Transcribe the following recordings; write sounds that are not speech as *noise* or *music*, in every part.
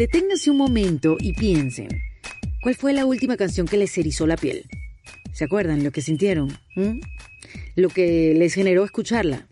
Deténganse un momento y piensen, ¿cuál fue la última canción que les erizó la piel? ¿Se acuerdan lo que sintieron? ¿Mm? Lo que les generó escucharla.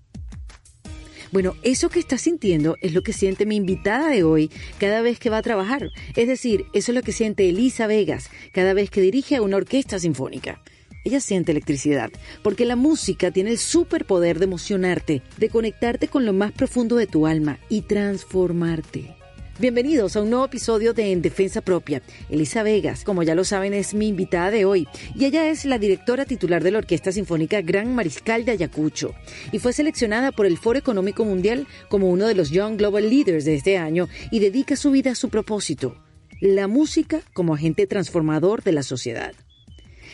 Bueno, eso que está sintiendo es lo que siente mi invitada de hoy cada vez que va a trabajar. Es decir, eso es lo que siente Elisa Vegas cada vez que dirige a una orquesta sinfónica. Ella siente electricidad, porque la música tiene el superpoder de emocionarte, de conectarte con lo más profundo de tu alma y transformarte. Bienvenidos a un nuevo episodio de En Defensa Propia. Elisa Vegas, como ya lo saben, es mi invitada de hoy y ella es la directora titular de la Orquesta Sinfónica Gran Mariscal de Ayacucho y fue seleccionada por el Foro Económico Mundial como uno de los Young Global Leaders de este año y dedica su vida a su propósito, la música como agente transformador de la sociedad.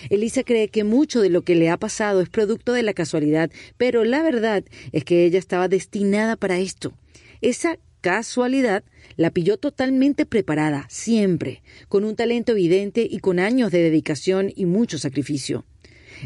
Elisa cree que mucho de lo que le ha pasado es producto de la casualidad, pero la verdad es que ella estaba destinada para esto. Esa casualidad la pilló totalmente preparada, siempre, con un talento evidente y con años de dedicación y mucho sacrificio.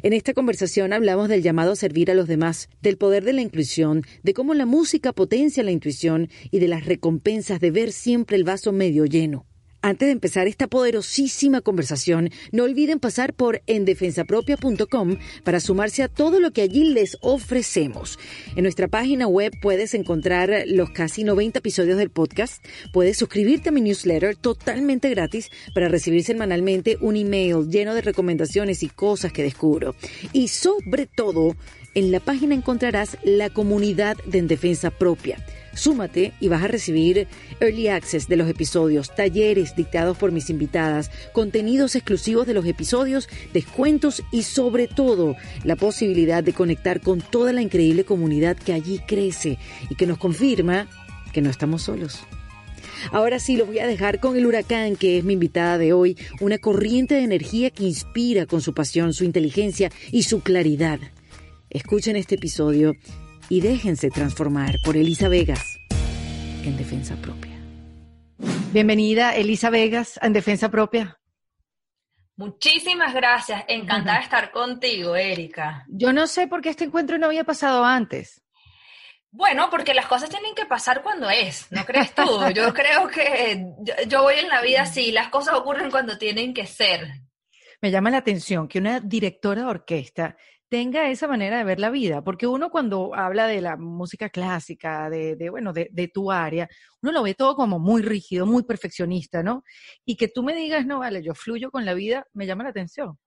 En esta conversación hablamos del llamado a servir a los demás, del poder de la inclusión, de cómo la música potencia la intuición y de las recompensas de ver siempre el vaso medio lleno. Antes de empezar esta poderosísima conversación, no olviden pasar por endefensapropia.com para sumarse a todo lo que allí les ofrecemos. En nuestra página web puedes encontrar los casi 90 episodios del podcast, puedes suscribirte a mi newsletter totalmente gratis para recibir semanalmente un email lleno de recomendaciones y cosas que descubro. Y sobre todo, en la página encontrarás la comunidad de En Defensa Propia Súmate y vas a recibir early access de los episodios, talleres dictados por mis invitadas, contenidos exclusivos de los episodios, descuentos y sobre todo la posibilidad de conectar con toda la increíble comunidad que allí crece y que nos confirma que no estamos solos. Ahora sí, lo voy a dejar con el huracán, que es mi invitada de hoy, una corriente de energía que inspira con su pasión, su inteligencia y su claridad. Escuchen este episodio y déjense transformar por Elisa Vegas en Defensa Propia. Bienvenida, Elisa Vegas, en Defensa Propia. Muchísimas gracias, encantada de estar contigo, Erika. Yo no sé por qué este encuentro no había pasado antes. Bueno, porque las cosas tienen que pasar cuando es, ¿no crees tú? Yo *laughs* creo que yo, voy en la vida así, las cosas ocurren cuando tienen que ser. Me llama la atención que una directora de orquesta tenga esa manera de ver la vida, porque uno cuando habla de la música clásica, de, de bueno, de, de, tu área, uno lo ve todo como muy rígido, muy perfeccionista, ¿no? Y que tú me digas, no, vale, yo fluyo con la vida, me llama la atención.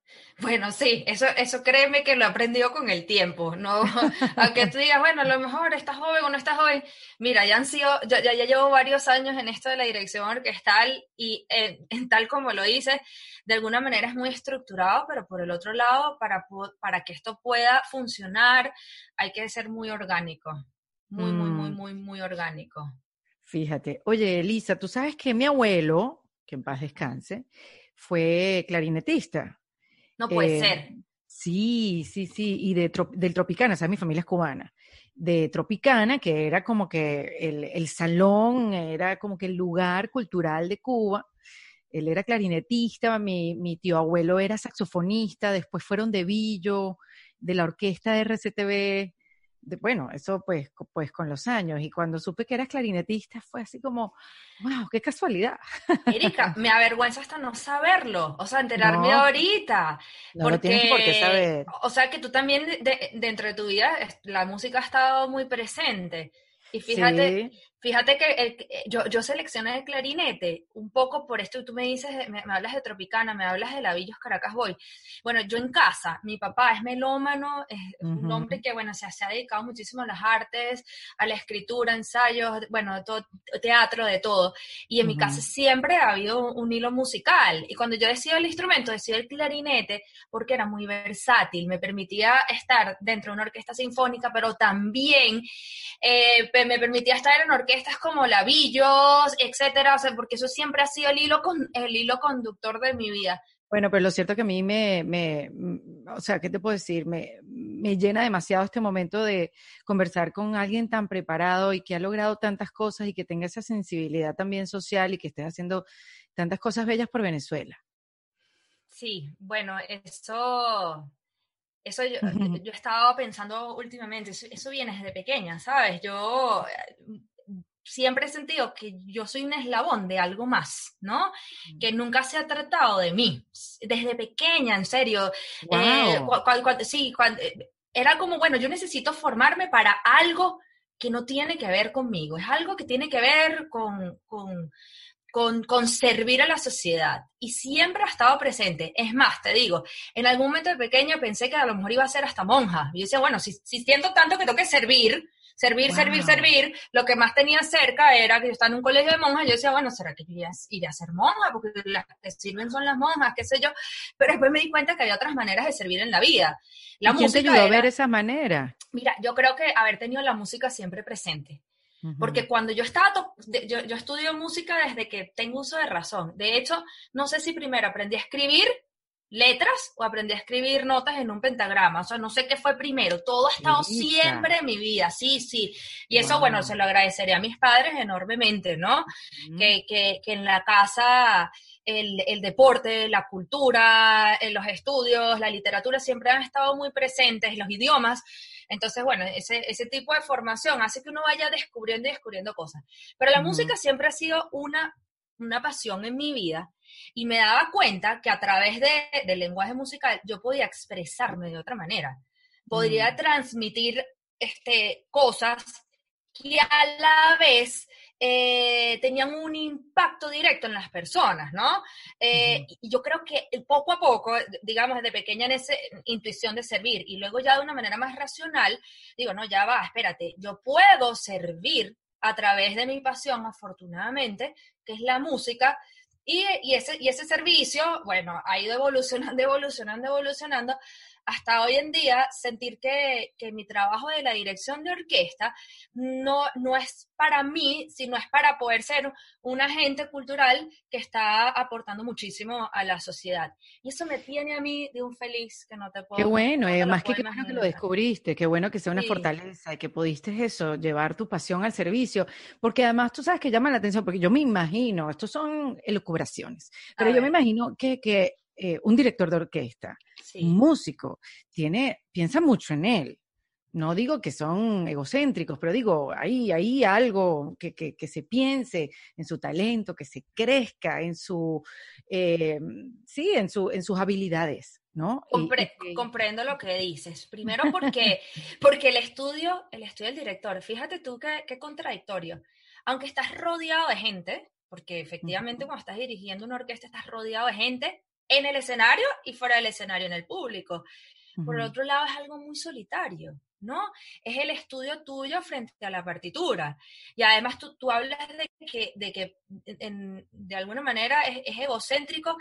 Bueno, sí, eso, eso créeme que lo he aprendido con el tiempo, ¿no? *laughs* Aunque tú digas, bueno, a lo mejor estás joven o no estás joven. Mira, ya han sido, ya, ya, llevo varios años en esto de la dirección orquestal y en, tal como lo dices, de alguna manera es muy estructurado, pero por el otro lado, para, para que esto pueda funcionar, hay que ser muy orgánico, muy, muy, muy, mm. muy, muy orgánico. Fíjate, oye, Elisa, tú sabes que mi abuelo, que en paz descanse, fue clarinetista. No puede ser. Eh, sí, sí, sí, y de del Tropicana, o sea, mi familia es cubana, de Tropicana, que era como que el, el salón, era como que el lugar cultural de Cuba. Él era clarinetista, mi, mi tío abuelo era saxofonista, después fueron de Villo, de la orquesta de RCTV, bueno, eso pues, pues con los años. Y cuando supe que eras clarinetista fue así como, wow, qué casualidad. Erika, *laughs* me avergüenza hasta no saberlo, o sea, enterarme ahorita. No porque, por qué saber. O sea, que tú también dentro de tu vida la música ha estado muy presente. Y fíjate, Fíjate que eh, yo, yo seleccioné el clarinete un poco por esto, tú me dices, me, hablas de Tropicana, me hablas de Lavillos Caracas Boy. Bueno, yo en casa, mi papá es melómano, es un hombre que, bueno, se, se, ha dedicado muchísimo a las artes, a la escritura, ensayos, bueno, todo, teatro, de todo. Y en mi casa siempre ha habido un, hilo musical. Y cuando yo decido el instrumento, decido el clarinete porque era muy versátil, me permitía estar dentro de una orquesta sinfónica, pero también eh, me permitía estar en orquesta estas como Lavillos, etcétera, o sea, porque eso siempre ha sido el hilo, con, el hilo conductor de mi vida. Bueno, pero lo cierto que a mí me, me o sea, ¿qué te puedo decir? Me, me, llena demasiado este momento de conversar con alguien tan preparado y que ha logrado tantas cosas y que tenga esa sensibilidad también social y que esté haciendo tantas cosas bellas por Venezuela. Sí, bueno, eso, eso yo, yo, he estado pensando últimamente, eso, eso, viene desde pequeña, ¿sabes? Yo siempre he sentido que yo soy un eslabón de algo más, ¿no? Que nunca se ha tratado de mí. Desde pequeña, en serio. Eh, sí, eh, era como, bueno, yo necesito formarme para algo que no tiene que ver conmigo, es algo que tiene que ver con, con, con, servir a la sociedad. Y siempre ha estado presente. Es más, te digo, en algún momento de pequeña pensé que a lo mejor iba a ser hasta monja. Y yo decía, bueno, si, si siento tanto que tengo que servir, servir, servir, servir, lo que más tenía cerca era que yo estaba en un colegio de monjas, yo decía, bueno, ¿será que iría, a ser monja? Porque las que sirven son las monjas, qué sé yo. Pero después me di cuenta que había otras maneras de servir en la vida. La ¿Y quién te ayudó a ver esa manera? Mira, yo creo que haber tenido la música siempre presente. Porque cuando yo estaba, yo, yo estudio música desde que tengo uso de razón. De hecho, no sé si primero aprendí a escribir letras o aprendí a escribir notas en un pentagrama. O sea, no sé qué fue primero. Todo ha estado siempre en mi vida, sí, sí. Y eso, bueno, se lo agradecería a mis padres enormemente, ¿no? que, que, que, en la casa el, el, deporte, la cultura, los estudios, la literatura siempre han estado muy presentes, los idiomas. Entonces, bueno, ese, ese tipo de formación hace que uno vaya descubriendo y descubriendo cosas. Pero la música siempre ha sido una, una pasión en mi vida y me daba cuenta que a través de, del lenguaje musical yo podía expresarme de otra manera. Podría mm. transmitir este, cosas que a la vez eh, tenían un impacto directo en las personas, ¿no? Eh, y yo creo que poco a poco, digamos, desde pequeña en esa intuición de servir y luego ya de una manera más racional, digo, no, ya va, espérate, yo puedo servir a través de mi pasión, afortunadamente, que es la música, y, ese, y ese servicio, bueno, ha ido evolucionando, *laughs* evolucionando, evolucionando, hasta hoy en día sentir que, que, mi trabajo de la dirección de orquesta no, no es para mí, sino es para poder ser un agente cultural que está aportando muchísimo a la sociedad. Y eso me tiene a mí de un feliz que no te puedo... Qué bueno, y además que qué bueno que lo descubriste, qué bueno que sea una fortaleza y que pudiste eso, llevar tu pasión al servicio, porque además tú sabes que llama la atención, porque yo me imagino, estos son elucubraciones, pero yo me imagino que, que eh, un director de orquesta, un músico, tiene, piensa mucho en él. No digo que son egocéntricos, pero digo, hay, hay algo que, que, se piense en su talento, que se crezca en su, eh, sí, en, su, en sus habilidades. ¿No? Comprendo lo que dices. Primero *laughs* porque, porque el estudio, el estudio del director, fíjate tú qué, qué contradictorio. Aunque estás rodeado de gente, porque efectivamente cuando estás dirigiendo una orquesta estás rodeado de gente, en el escenario y fuera del escenario, en el público. Por el otro lado, es algo muy solitario, ¿no? Es el estudio tuyo frente a la partitura. Y además tú, tú hablas de que, de, que de alguna manera es, egocéntrico,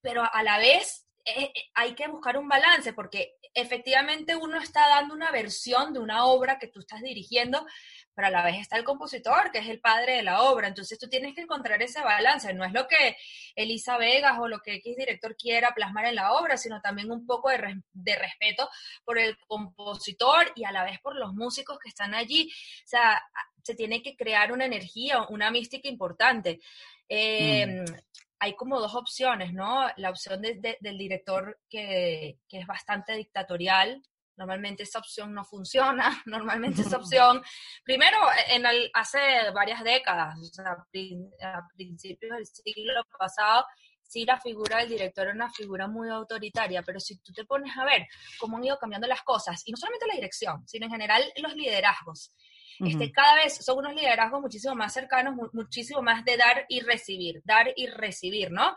pero a la vez eh, eh, hay que buscar un balance, porque efectivamente uno está dando una versión de una obra que tú estás dirigiendo, pero a la vez está el compositor, que es el padre de la obra. Entonces tú tienes que encontrar ese balance. No es lo que Elisa Vegas o lo que X director quiera plasmar en la obra, sino también un poco de, respeto por el compositor y a la vez por los músicos que están allí. O sea, se tiene que crear una energía, una mística importante. Em, mm. Hay como dos opciones, ¿no? La opción del director que, que es bastante dictatorial, Normalmente esa opción no funciona, *laughs* normalmente esa *laughs* opción, primero, en hace varias décadas, o sea, a principios del siglo pasado, sí la figura del director era una figura muy autoritaria, pero si tú te pones a ver cómo han ido cambiando las cosas, y no solamente la dirección, sino en general los liderazgos, este, cada vez son unos liderazgos muchísimo más cercanos, muchísimo más de dar y recibir, dar y recibir, ¿no?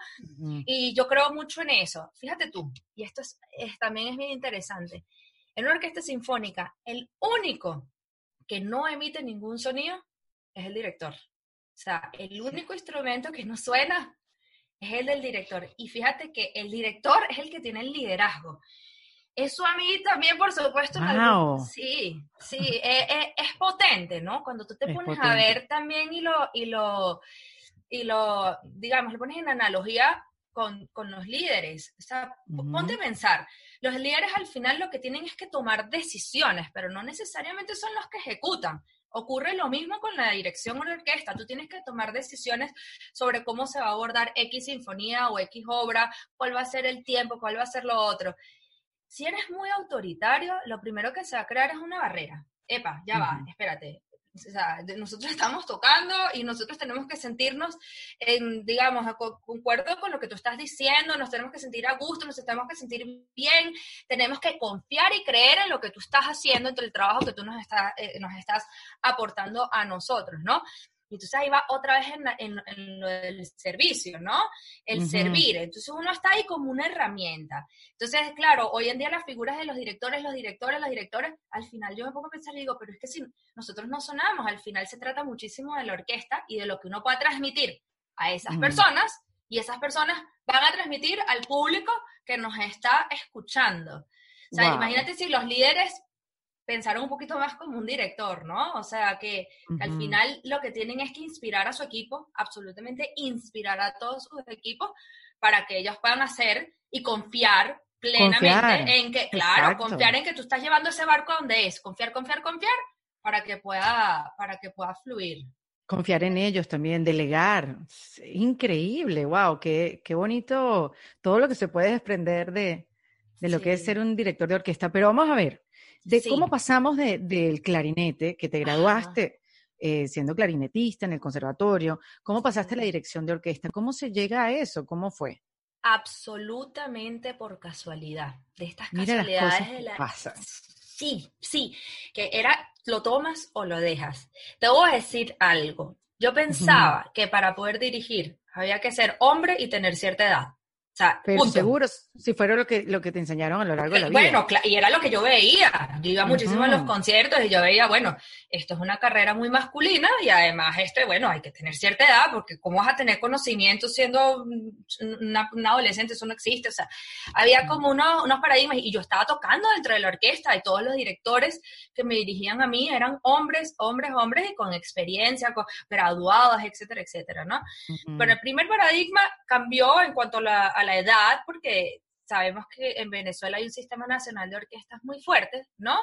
Y yo creo mucho en eso. Fíjate tú, y esto es, también es bien interesante. En una orquesta sinfónica, el único que no emite ningún sonido es el director. O sea, el único instrumento que no suena es el del director. Y fíjate que el director es el que tiene el liderazgo. Eso a mí también, por supuesto, sí, sí, e, e, es, potente, ¿no? Cuando tú te pones a ver también y lo, y lo, y lo, digamos, lo pones en analogía con, con los líderes. O sea, ponte a pensar, los líderes al final lo que tienen es que tomar decisiones, pero no necesariamente son los que ejecutan. Ocurre lo mismo con la dirección o la orquesta. Tú tienes que tomar decisiones sobre cómo se va a abordar X sinfonía o X obra, cuál va a ser el tiempo, cuál va a ser lo otro. Si eres muy autoritario, lo primero que se va a crear es una barrera. Epa, ya va, espérate. O sea, nosotros *laughs* estamos tocando y nosotros tenemos que sentirnos, en, digamos, concuerdo con lo que tú estás diciendo, nos tenemos que sentir a gusto, nos tenemos que sentir bien, tenemos que confiar y creer en lo que tú estás haciendo, entre el trabajo que tú nos, está, eh, nos estás aportando a nosotros, ¿no? Y entonces ahí va otra vez en, lo del servicio, ¿no? El servir. Entonces uno está ahí como una herramienta. Entonces, claro, hoy en día las figuras de los directores, los directores, los directores, al final yo me pongo a pensar y digo, pero es que si nosotros no sonamos, al final se trata muchísimo de la orquesta y de lo que uno pueda transmitir a esas personas y esas personas van a transmitir al público que nos está escuchando. O sea, imagínate si los líderes pensaron un poquito más como un director, ¿no? O sea, que, al final lo que tienen es que inspirar a su equipo, absolutamente inspirar a todos sus equipos para que ellos puedan hacer y confiar plenamente en que, claro, confiar en que tú estás llevando ese barco donde es, confiar, confiar, confiar, para que pueda, para que pueda fluir. Confiar en ellos también, delegar. Increíble, wow, qué, qué bonito todo lo que se puede desprender de, de lo que es ser un director de orquesta. Pero vamos a ver, de cómo pasamos del clarinete, que te graduaste eh, siendo clarinetista en el conservatorio, cómo pasaste a la dirección de orquesta, cómo se llega a eso, cómo fue. Absolutamente por casualidad, de estas casualidades de la... Sí, sí, que era lo tomas o lo dejas. Te voy a decir algo. Yo pensaba que para poder dirigir había que ser hombre y tener cierta edad. Pero seguro, si fuera lo que, lo que te enseñaron a lo largo de la vida. Bueno, y era lo que yo veía. Yo iba muchísimo a los conciertos y yo veía, bueno, esto es una carrera muy masculina y además este, bueno, hay que tener cierta edad porque ¿cómo vas a tener conocimiento siendo una, adolescente? Eso no existe. O sea, había como unos, unos paradigmas y yo estaba tocando dentro de la orquesta y todos los directores que me dirigían a mí eran hombres, hombres, hombres y con experiencia, con graduados, etcétera, etcétera, ¿no? Pero el primer paradigma cambió en cuanto a la la edad, porque sabemos que en Venezuela hay un sistema nacional de orquestas muy fuerte, ¿no?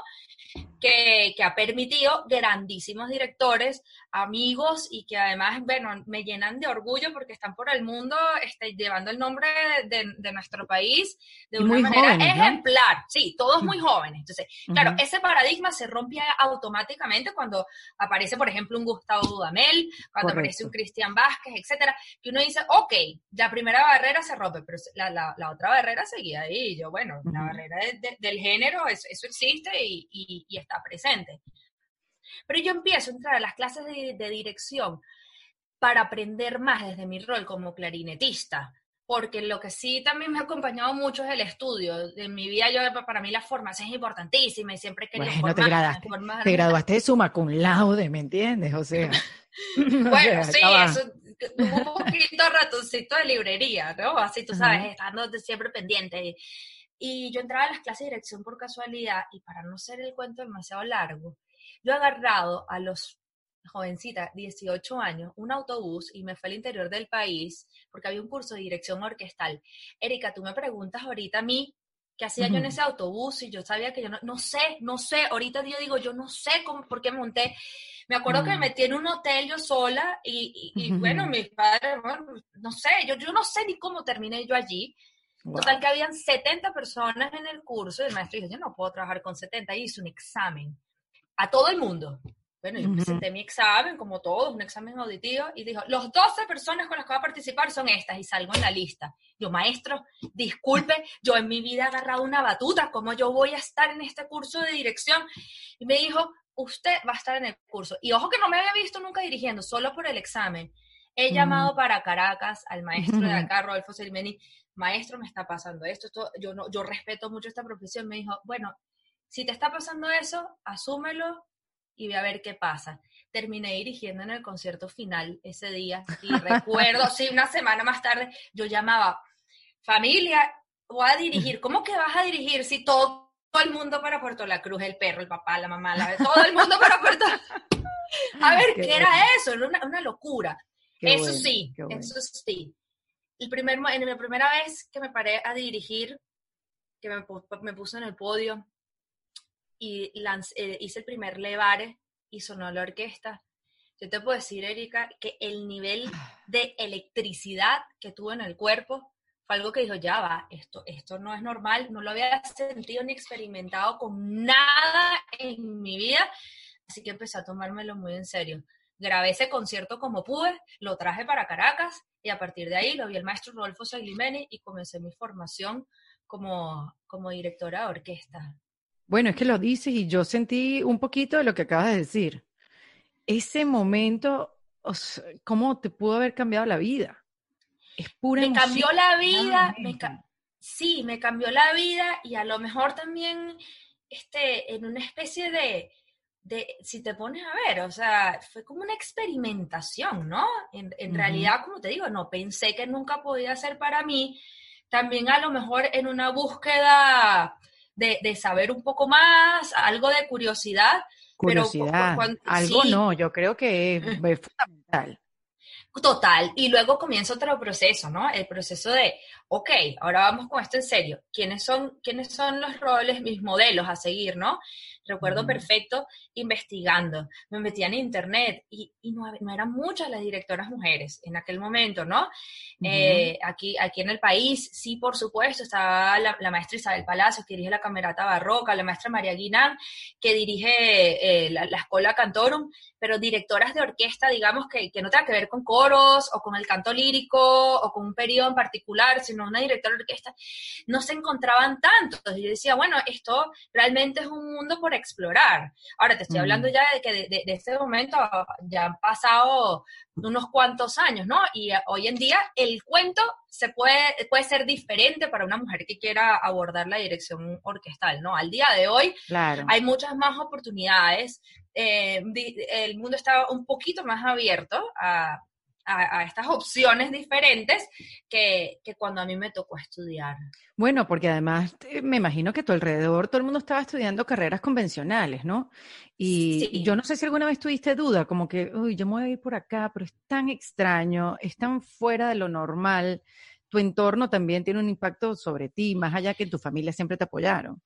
Que, que, ha permitido grandísimos directores, amigos y que además, bueno, me llenan de orgullo porque están por el mundo este, llevando el nombre de, de, nuestro país de una manera ejemplar. Sí, todos muy jóvenes. Entonces, claro, ese paradigma se rompe automáticamente cuando aparece, por ejemplo, un Gustavo Dudamel, cuando aparece un Cristian Vázquez, etcétera, que uno dice, ok, la primera barrera se rompe, pero la, la, la otra barrera se seguía ahí. Yo, bueno, la barrera del género, eso, existe y, está presente. Pero yo empiezo a entrar a las clases de, dirección para aprender más desde mi rol como clarinetista, porque lo que sí también me ha acompañado mucho es el estudio. En mi vida, yo para mí la formación es importantísima y siempre querido bueno, te graduaste, te graduaste de suma cum laude, ¿me entiendes? O sea... *laughs* bueno, sí, eso un poquito ratoncito de librería, ¿no? Así tú sabes, estando siempre pendiente. Y yo entraba a las clases de dirección por casualidad y para no ser el cuento demasiado largo, yo he agarrado a los jovencitas, 18 años, un autobús y me fue al interior del país porque había un curso de dirección orquestal. Erika, tú me preguntas ahorita a mí qué hacía yo en ese autobús y yo sabía que yo no, no sé, no sé, ahorita yo digo, yo no sé cómo, por qué monté me acuerdo que me mm. metí en un hotel yo sola y, bueno, mis padres, bueno, no sé, yo, yo no sé ni cómo terminé yo allí. Total que habían 70 personas en el curso y el maestro dijo, yo no puedo trabajar con 70 y hice un examen a todo el mundo. Bueno, yo presenté mi examen, como todos, un examen auditivo, y dijo, los 12 personas con las que va a participar son estas, y salgo en la lista. Yo, maestro, disculpe, yo en mi vida he agarrado una batuta, ¿cómo yo voy a estar en este curso de dirección? Y me dijo, usted va a estar en el curso. Y ojo que no me había visto nunca dirigiendo, solo por el examen. He llamado para Caracas al maestro de acá, Rodolfo Selmeni, maestro, me está pasando esto, esto, yo, no, yo respeto mucho esta profesión. Me dijo, bueno, si te está pasando eso, asúmelo y ve a ver qué pasa. Terminé dirigiendo en el concierto final ese día y recuerdo, *laughs* sí, una semana más tarde, yo llamaba, familia, voy a dirigir, ¿cómo que vas a dirigir si todo todo el mundo para Puerto La Cruz, el perro, el papá, la mamá, la, todo el mundo para Puerto A ver, *laughs* ¿qué, era eso? Era una, locura. eso sí, eso sí. El primer, en la primera vez que me paré a dirigir, que me, me puse en el podio y eh, hice el primer levare y sonó la orquesta, yo te puedo decir, Erika, que el nivel ah. de electricidad que tuve en el cuerpo fue algo que dijo, ya va, esto, esto no es normal, no lo había sentido ni experimentado con nada en mi vida. Así que empecé a tomármelo muy en serio. Grabé ese concierto como pude, lo traje para Caracas y a partir de ahí lo vi el maestro Rodolfo Saglimeni y comencé mi formación como, como directora de orquesta. Bueno, es que lo dices y yo sentí un poquito de lo que acabas de decir. Ese momento, ¿cómo te pudo haber cambiado la vida? Es pura Me cambió la vida, sí, me cambió la vida y a lo mejor también este, en una especie de, de, si te pones a ver, o sea, fue como una experimentación, ¿no? En, realidad, como te digo, no pensé que nunca podía ser para mí. También a lo mejor en una búsqueda de, saber un poco más, algo de curiosidad. Curiosidad, algo no, yo creo que es, fundamental. Total, y luego comienza otro proceso, ¿no? El proceso de, ok, ahora vamos con esto en serio. ¿Quiénes son, quiénes son los roles, mis modelos a seguir, ¿no? Recuerdo perfecto investigando, me metía en internet y, no, eran muchas las directoras mujeres en aquel momento, ¿no? Eh, aquí, aquí en el país, sí, por supuesto, estaba la, maestra Isabel Palacios, que dirige la Camerata Barroca, la maestra María Guinán, que dirige eh, la, Escuela Cantorum, pero directoras de orquesta, digamos, que, que no tenga que ver con coros o con el canto lírico o con un periodo en particular, sino una directora de orquesta, no se encontraban tantos. Y yo decía, bueno, esto realmente es un mundo por explorar. Ahora te estoy hablando ya de que de, de, este momento ya han pasado unos cuantos años, ¿no? Y eh, hoy en día el cuento se puede, puede ser diferente para una mujer que quiera abordar la dirección orquestal, ¿no? Al día de hoy hay muchas más oportunidades. Eh, el mundo está un poquito más abierto a, a, estas opciones diferentes que, cuando a mí me tocó estudiar. Bueno, porque además eh, me imagino que a tu alrededor todo el mundo estaba estudiando carreras convencionales, ¿no? Y, yo no sé si alguna vez tuviste duda, como que, uy, yo me voy a ir por acá, pero es tan extraño, es tan fuera de lo normal. Tu entorno también tiene un impacto sobre ti, más allá que tu familia siempre te apoyaron.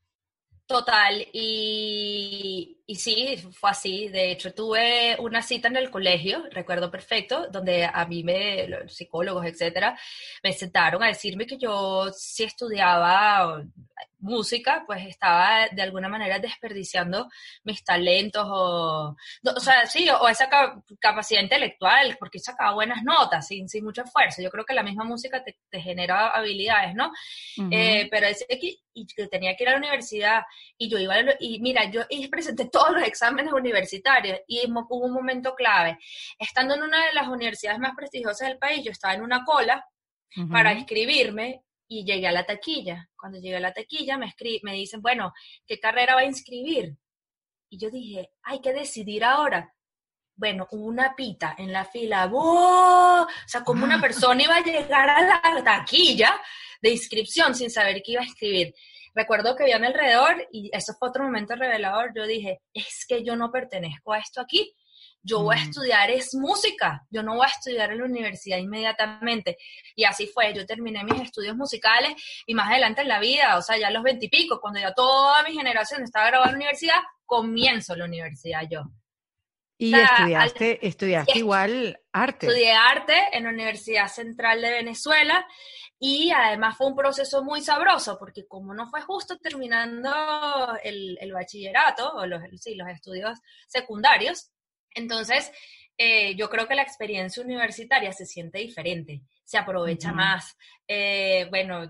Total, y, y, sí, fue así. De hecho, tuve una cita en el colegio, recuerdo perfecto, donde a mí, me, los psicólogos, etcétera, me sentaron a decirme que yo sí estudiaba música, pues estaba de alguna manera desperdiciando mis talentos o, o sea, sí, o esa capacidad intelectual, porque sacaba buenas notas sin, sin mucho esfuerzo. Yo creo que la misma música te, genera habilidades, ¿no? Eh, pero es que, y que tenía que ir a la universidad y yo iba, y mira, yo presenté todos los exámenes universitarios y hubo un momento clave. Estando en una de las universidades más prestigiosas del país, yo estaba en una cola para inscribirme y llegué a la taquilla. Cuando llegué a la taquilla me, me dicen, bueno, ¿qué carrera va a inscribir? Y yo dije, hay que decidir ahora. Bueno, una pita en la fila, ¡oh! o sea, como una *laughs* persona iba a llegar a la taquilla de inscripción sin saber qué iba a escribir. Recuerdo que vi a mi alrededor y eso fue otro momento revelador. Yo dije, es que yo no pertenezco a esto aquí yo voy a mm. estudiar es música, yo no voy a estudiar en la universidad inmediatamente. Y así fue, yo terminé mis estudios musicales y más adelante en la vida, o sea, ya a los veintipico, cuando ya toda mi generación estaba grabando en la universidad, comienzo la universidad yo. Y estudiaste, estudiaste igual arte. Estudié arte en la Universidad Central de Venezuela y además fue un proceso muy sabroso porque como no fue justo terminando el, el bachillerato o los, sí, los estudios secundarios, entonces, eh, yo creo que la experiencia universitaria se siente diferente, se aprovecha más. Eh, bueno,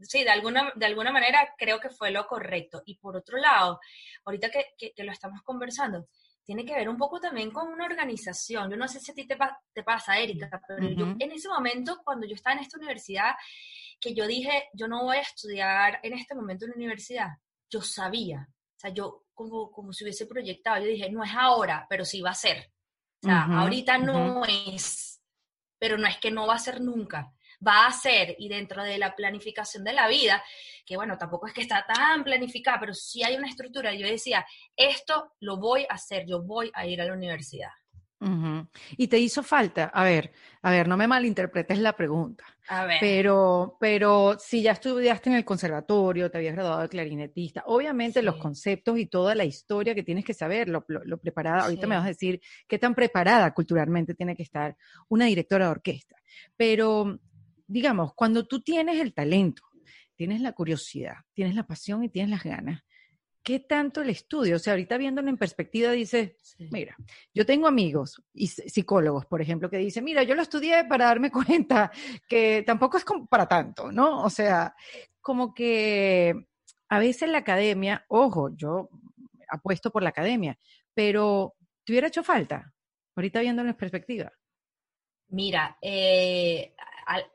sí, de alguna, de alguna manera creo que fue lo correcto. Y por otro lado, ahorita que, que, lo estamos conversando, tiene que ver un poco también con una organización. Yo no sé si a ti te, te pasa, Erika, pero yo en ese momento, cuando yo estaba en esta universidad, que yo dije, yo no voy a estudiar en este momento en la universidad, yo sabía, o sea, yo como, como si hubiese proyectado. Yo dije, no es ahora, pero sí va a ser. O sea, ahorita no es, pero no es que no va a ser nunca. Va a ser, y dentro de la planificación de la vida, que bueno, tampoco es que está tan planificada, pero sí hay una estructura. Yo decía, esto lo voy a hacer, yo voy a ir a la universidad. Y te hizo falta, a ver, a ver, no me malinterpretes la pregunta. A ver. Pero, pero si ya estudiaste en el conservatorio, te habías graduado de clarinetista, obviamente los conceptos y toda la historia que tienes que saber, lo, preparada, ahorita me vas a decir qué tan preparada culturalmente tiene que estar una directora de orquesta. Pero, digamos, cuando tú tienes el talento, tienes la curiosidad, tienes la pasión y tienes las ganas, ¿qué tanto el estudio? O sea, ahorita viéndolo en perspectiva, dice, mira, yo tengo amigos y psicólogos, por ejemplo, que dicen, mira, yo lo estudié para darme *laughs* cuenta que tampoco es para tanto, ¿no? O sea, como que a veces la academia, ojo, yo apuesto por la academia, pero ¿te hubiera hecho falta? Ahorita viéndolo en perspectiva. Mira, eh,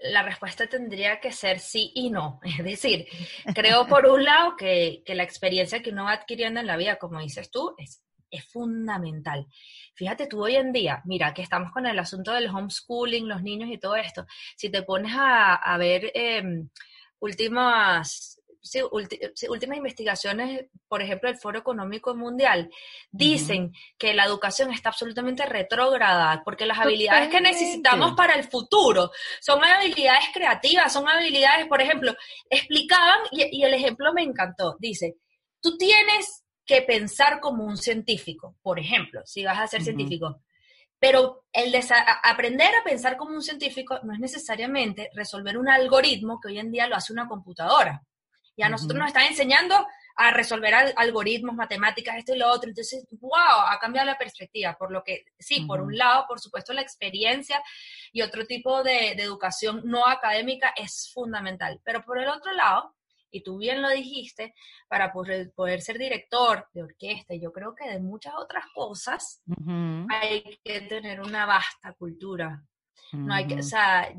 la respuesta tendría que ser sí y no. *laughs* Es decir, creo por un lado que, la experiencia que uno va adquiriendo en la vida, como dices tú, es, es fundamental. Fíjate tú hoy en día, mira, que estamos con el asunto del homeschooling, los niños y todo esto. Si te pones a, ver em, últimas sí, últimas investigaciones, por ejemplo, del Foro Económico Mundial, dicen que la educación está absolutamente retrógrada, porque las habilidades que necesitamos para el futuro son habilidades creativas, son habilidades, por ejemplo, explicaban, y, el ejemplo me encantó, dice, tú tienes que pensar como un científico, por ejemplo, si vas a ser científico. Pero el aprender a pensar como un científico no es necesariamente resolver un algoritmo que hoy en día lo hace una computadora. Y a nosotros nos están enseñando a resolver algoritmos, matemáticas, esto y lo otro. Entonces, wow, ha cambiado la perspectiva. Por lo que, sí, por un lado, por supuesto, la experiencia y otro tipo de, educación no académica es fundamental. Pero por el otro lado, y tú bien lo dijiste, para poder, ser director de orquesta, y yo creo que de muchas otras cosas, hay que tener una vasta cultura. No hay que, o sea,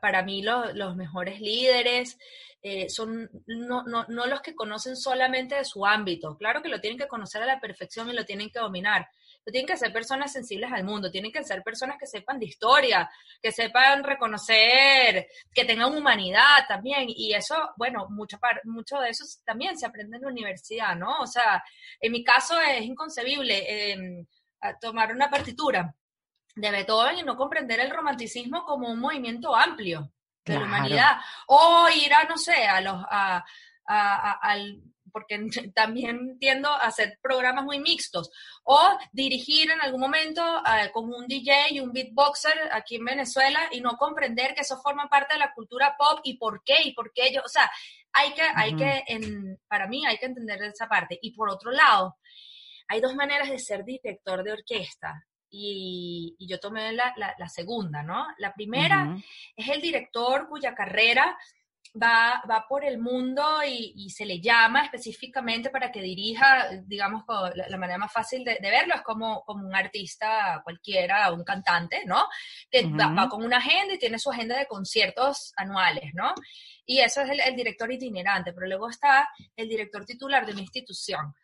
para mí los mejores líderes eh, son no, no, no, los que conocen solamente de su ámbito. Claro que lo tienen que conocer a la perfección y lo tienen que dominar. Pero tienen que ser personas sensibles al mundo, tienen que ser personas que sepan de historia, que sepan reconocer, que tengan humanidad también. Y eso, bueno, mucho, mucho de eso también se aprende en la universidad, ¿no? O sea, en mi caso es inconcebible em, tomar una partitura de Beethoven y no comprender el romanticismo como un movimiento amplio de la humanidad. O ir a, no sé, a los, a, al, porque *laughs* también tiendo a hacer programas muy mixtos, o dirigir en algún momento uh, como un DJ y un beatboxer aquí en Venezuela y no comprender que eso forma parte de la cultura pop y por qué, y por qué yo, o sea, hay que, hay que, en, para mí hay que entender esa parte. Y por otro lado, hay dos maneras de ser director de orquesta y, yo tomé la, la, segunda, ¿no? La primera es el director cuya carrera va, va por el mundo y, se le llama específicamente para que dirija, digamos, la, manera más fácil de, verlo es como, como un artista cualquiera, un cantante, ¿no? Que va, con una agenda y tiene su agenda de conciertos anuales, ¿no? Y eso es el, el director itinerante, pero luego está el director titular de una institución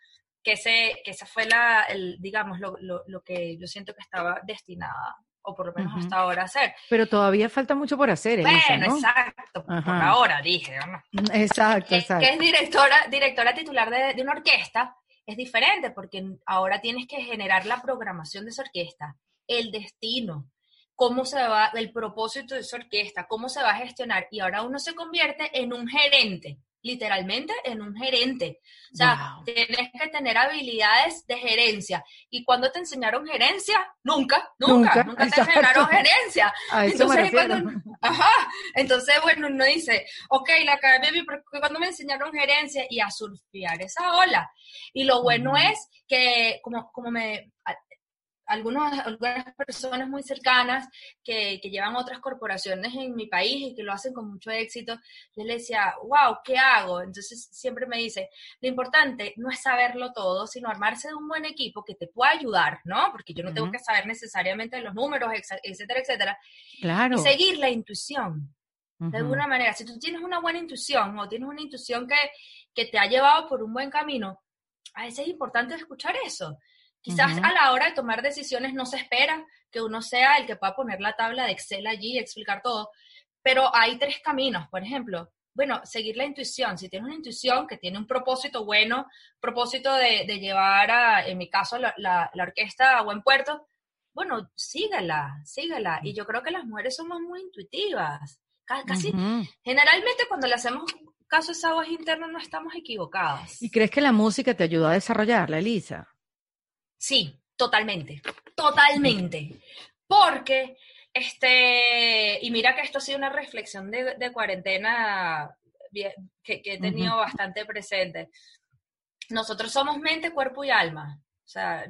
que ese, que esa fue la, el, digamos, lo, lo, lo, que yo siento que estaba destinada, o por lo menos hasta ahora a hacer. Pero todavía falta mucho por hacer, Bueno, exacto, por ahora dije, ¿no? Mm, exacto, exacto. Que es directora, directora titular de, de una orquesta, es diferente porque ahora tienes que generar la programación de esa orquesta, el destino, cómo se va, el propósito de esa orquesta, cómo se va a gestionar, y ahora uno se convierte en un gerente literalmente en un gerente. O sea, tienes que tener habilidades de gerencia. ¿Y cuando te enseñaron gerencia? Nunca, nunca, nunca, te enseñaron gerencia. *laughs* entonces, cuando, ajá, entonces, bueno, uno dice, ok, la academia, cuando me enseñaron gerencia y a surfear esa ola. Y lo bueno es que, como, como me, algunas, algunas personas muy cercanas que, que, llevan otras corporaciones en mi país y que lo hacen con mucho éxito, yo le decía, wow, ¿qué hago? Entonces siempre me dice, lo importante no es saberlo todo, sino armarse de un buen equipo que te pueda ayudar, ¿no? Porque yo no tengo que saber necesariamente los números, etcétera, etcétera. Claro. Y seguir la intuición. De alguna manera, si tú tienes una buena intuición o tienes una intuición que, que te ha llevado por un buen camino, a veces es importante escuchar eso. Quizás a la hora de tomar decisiones no se espera que uno sea el que pueda poner la tabla de Excel allí y explicar todo, pero hay tres caminos, por ejemplo. Bueno, seguir la intuición. Si tienes una intuición que tiene un propósito bueno, propósito de, llevar a, en mi caso, la, la, orquesta a buen puerto, bueno, síguela, síguela. Y yo creo que las mujeres somos muy intuitivas. Casi, generalmente cuando le hacemos caso a esa voz interna no estamos equivocadas. ¿Y crees que la música te ayudó a desarrollarla, Elisa? Sí, totalmente, totalmente. Porque, este, y mira que esto ha sido una reflexión de, cuarentena que, he tenido bastante presente. nosotros somos mente, cuerpo y alma. O sea,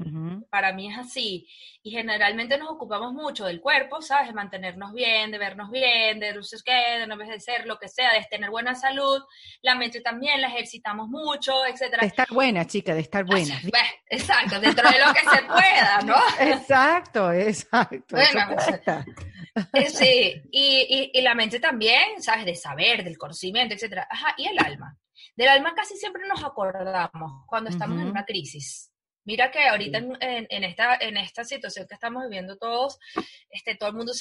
para mí es así. Y generalmente nos ocupamos mucho del cuerpo, ¿sabes? De mantenernos bien, de vernos bien, de luces que, de no envejecer, lo que sea, de tener buena salud. La mente también la ejercitamos mucho, etcétera. De estar buena, chica, de estar buena. *laughs* exacto, dentro de lo que se pueda, ¿no? *laughs* Exacto, exacto. Bueno, eh, sí, y, y, la mente también, ¿sabes? De saber, del conocimiento, etcétera. Ajá, y el alma. Del alma casi siempre nos acordamos cuando estamos en una crisis Mira que ahorita en, esta, en esta situación que estamos viviendo todos, este, todo el mundo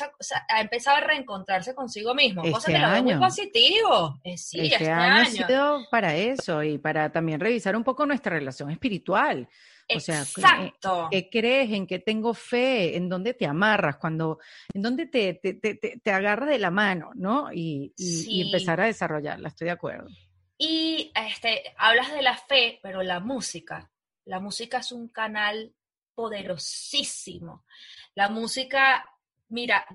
ha empezado a reencontrarse consigo mismo, cosa que lo veo muy positivo. Eh, sí, este, este, año, ha sido para eso y para también revisar un poco nuestra relación espiritual. O sea, Exacto. ¿qué, crees? ¿En qué tengo fe? ¿En dónde te amarras? Cuando, ¿En dónde te, te, te, te agarras de la mano, ¿no? Y, y, y, empezar a desarrollarla, estoy de acuerdo. Y este, hablas de la fe, pero la música la música es un canal poderosísimo. La música, mira,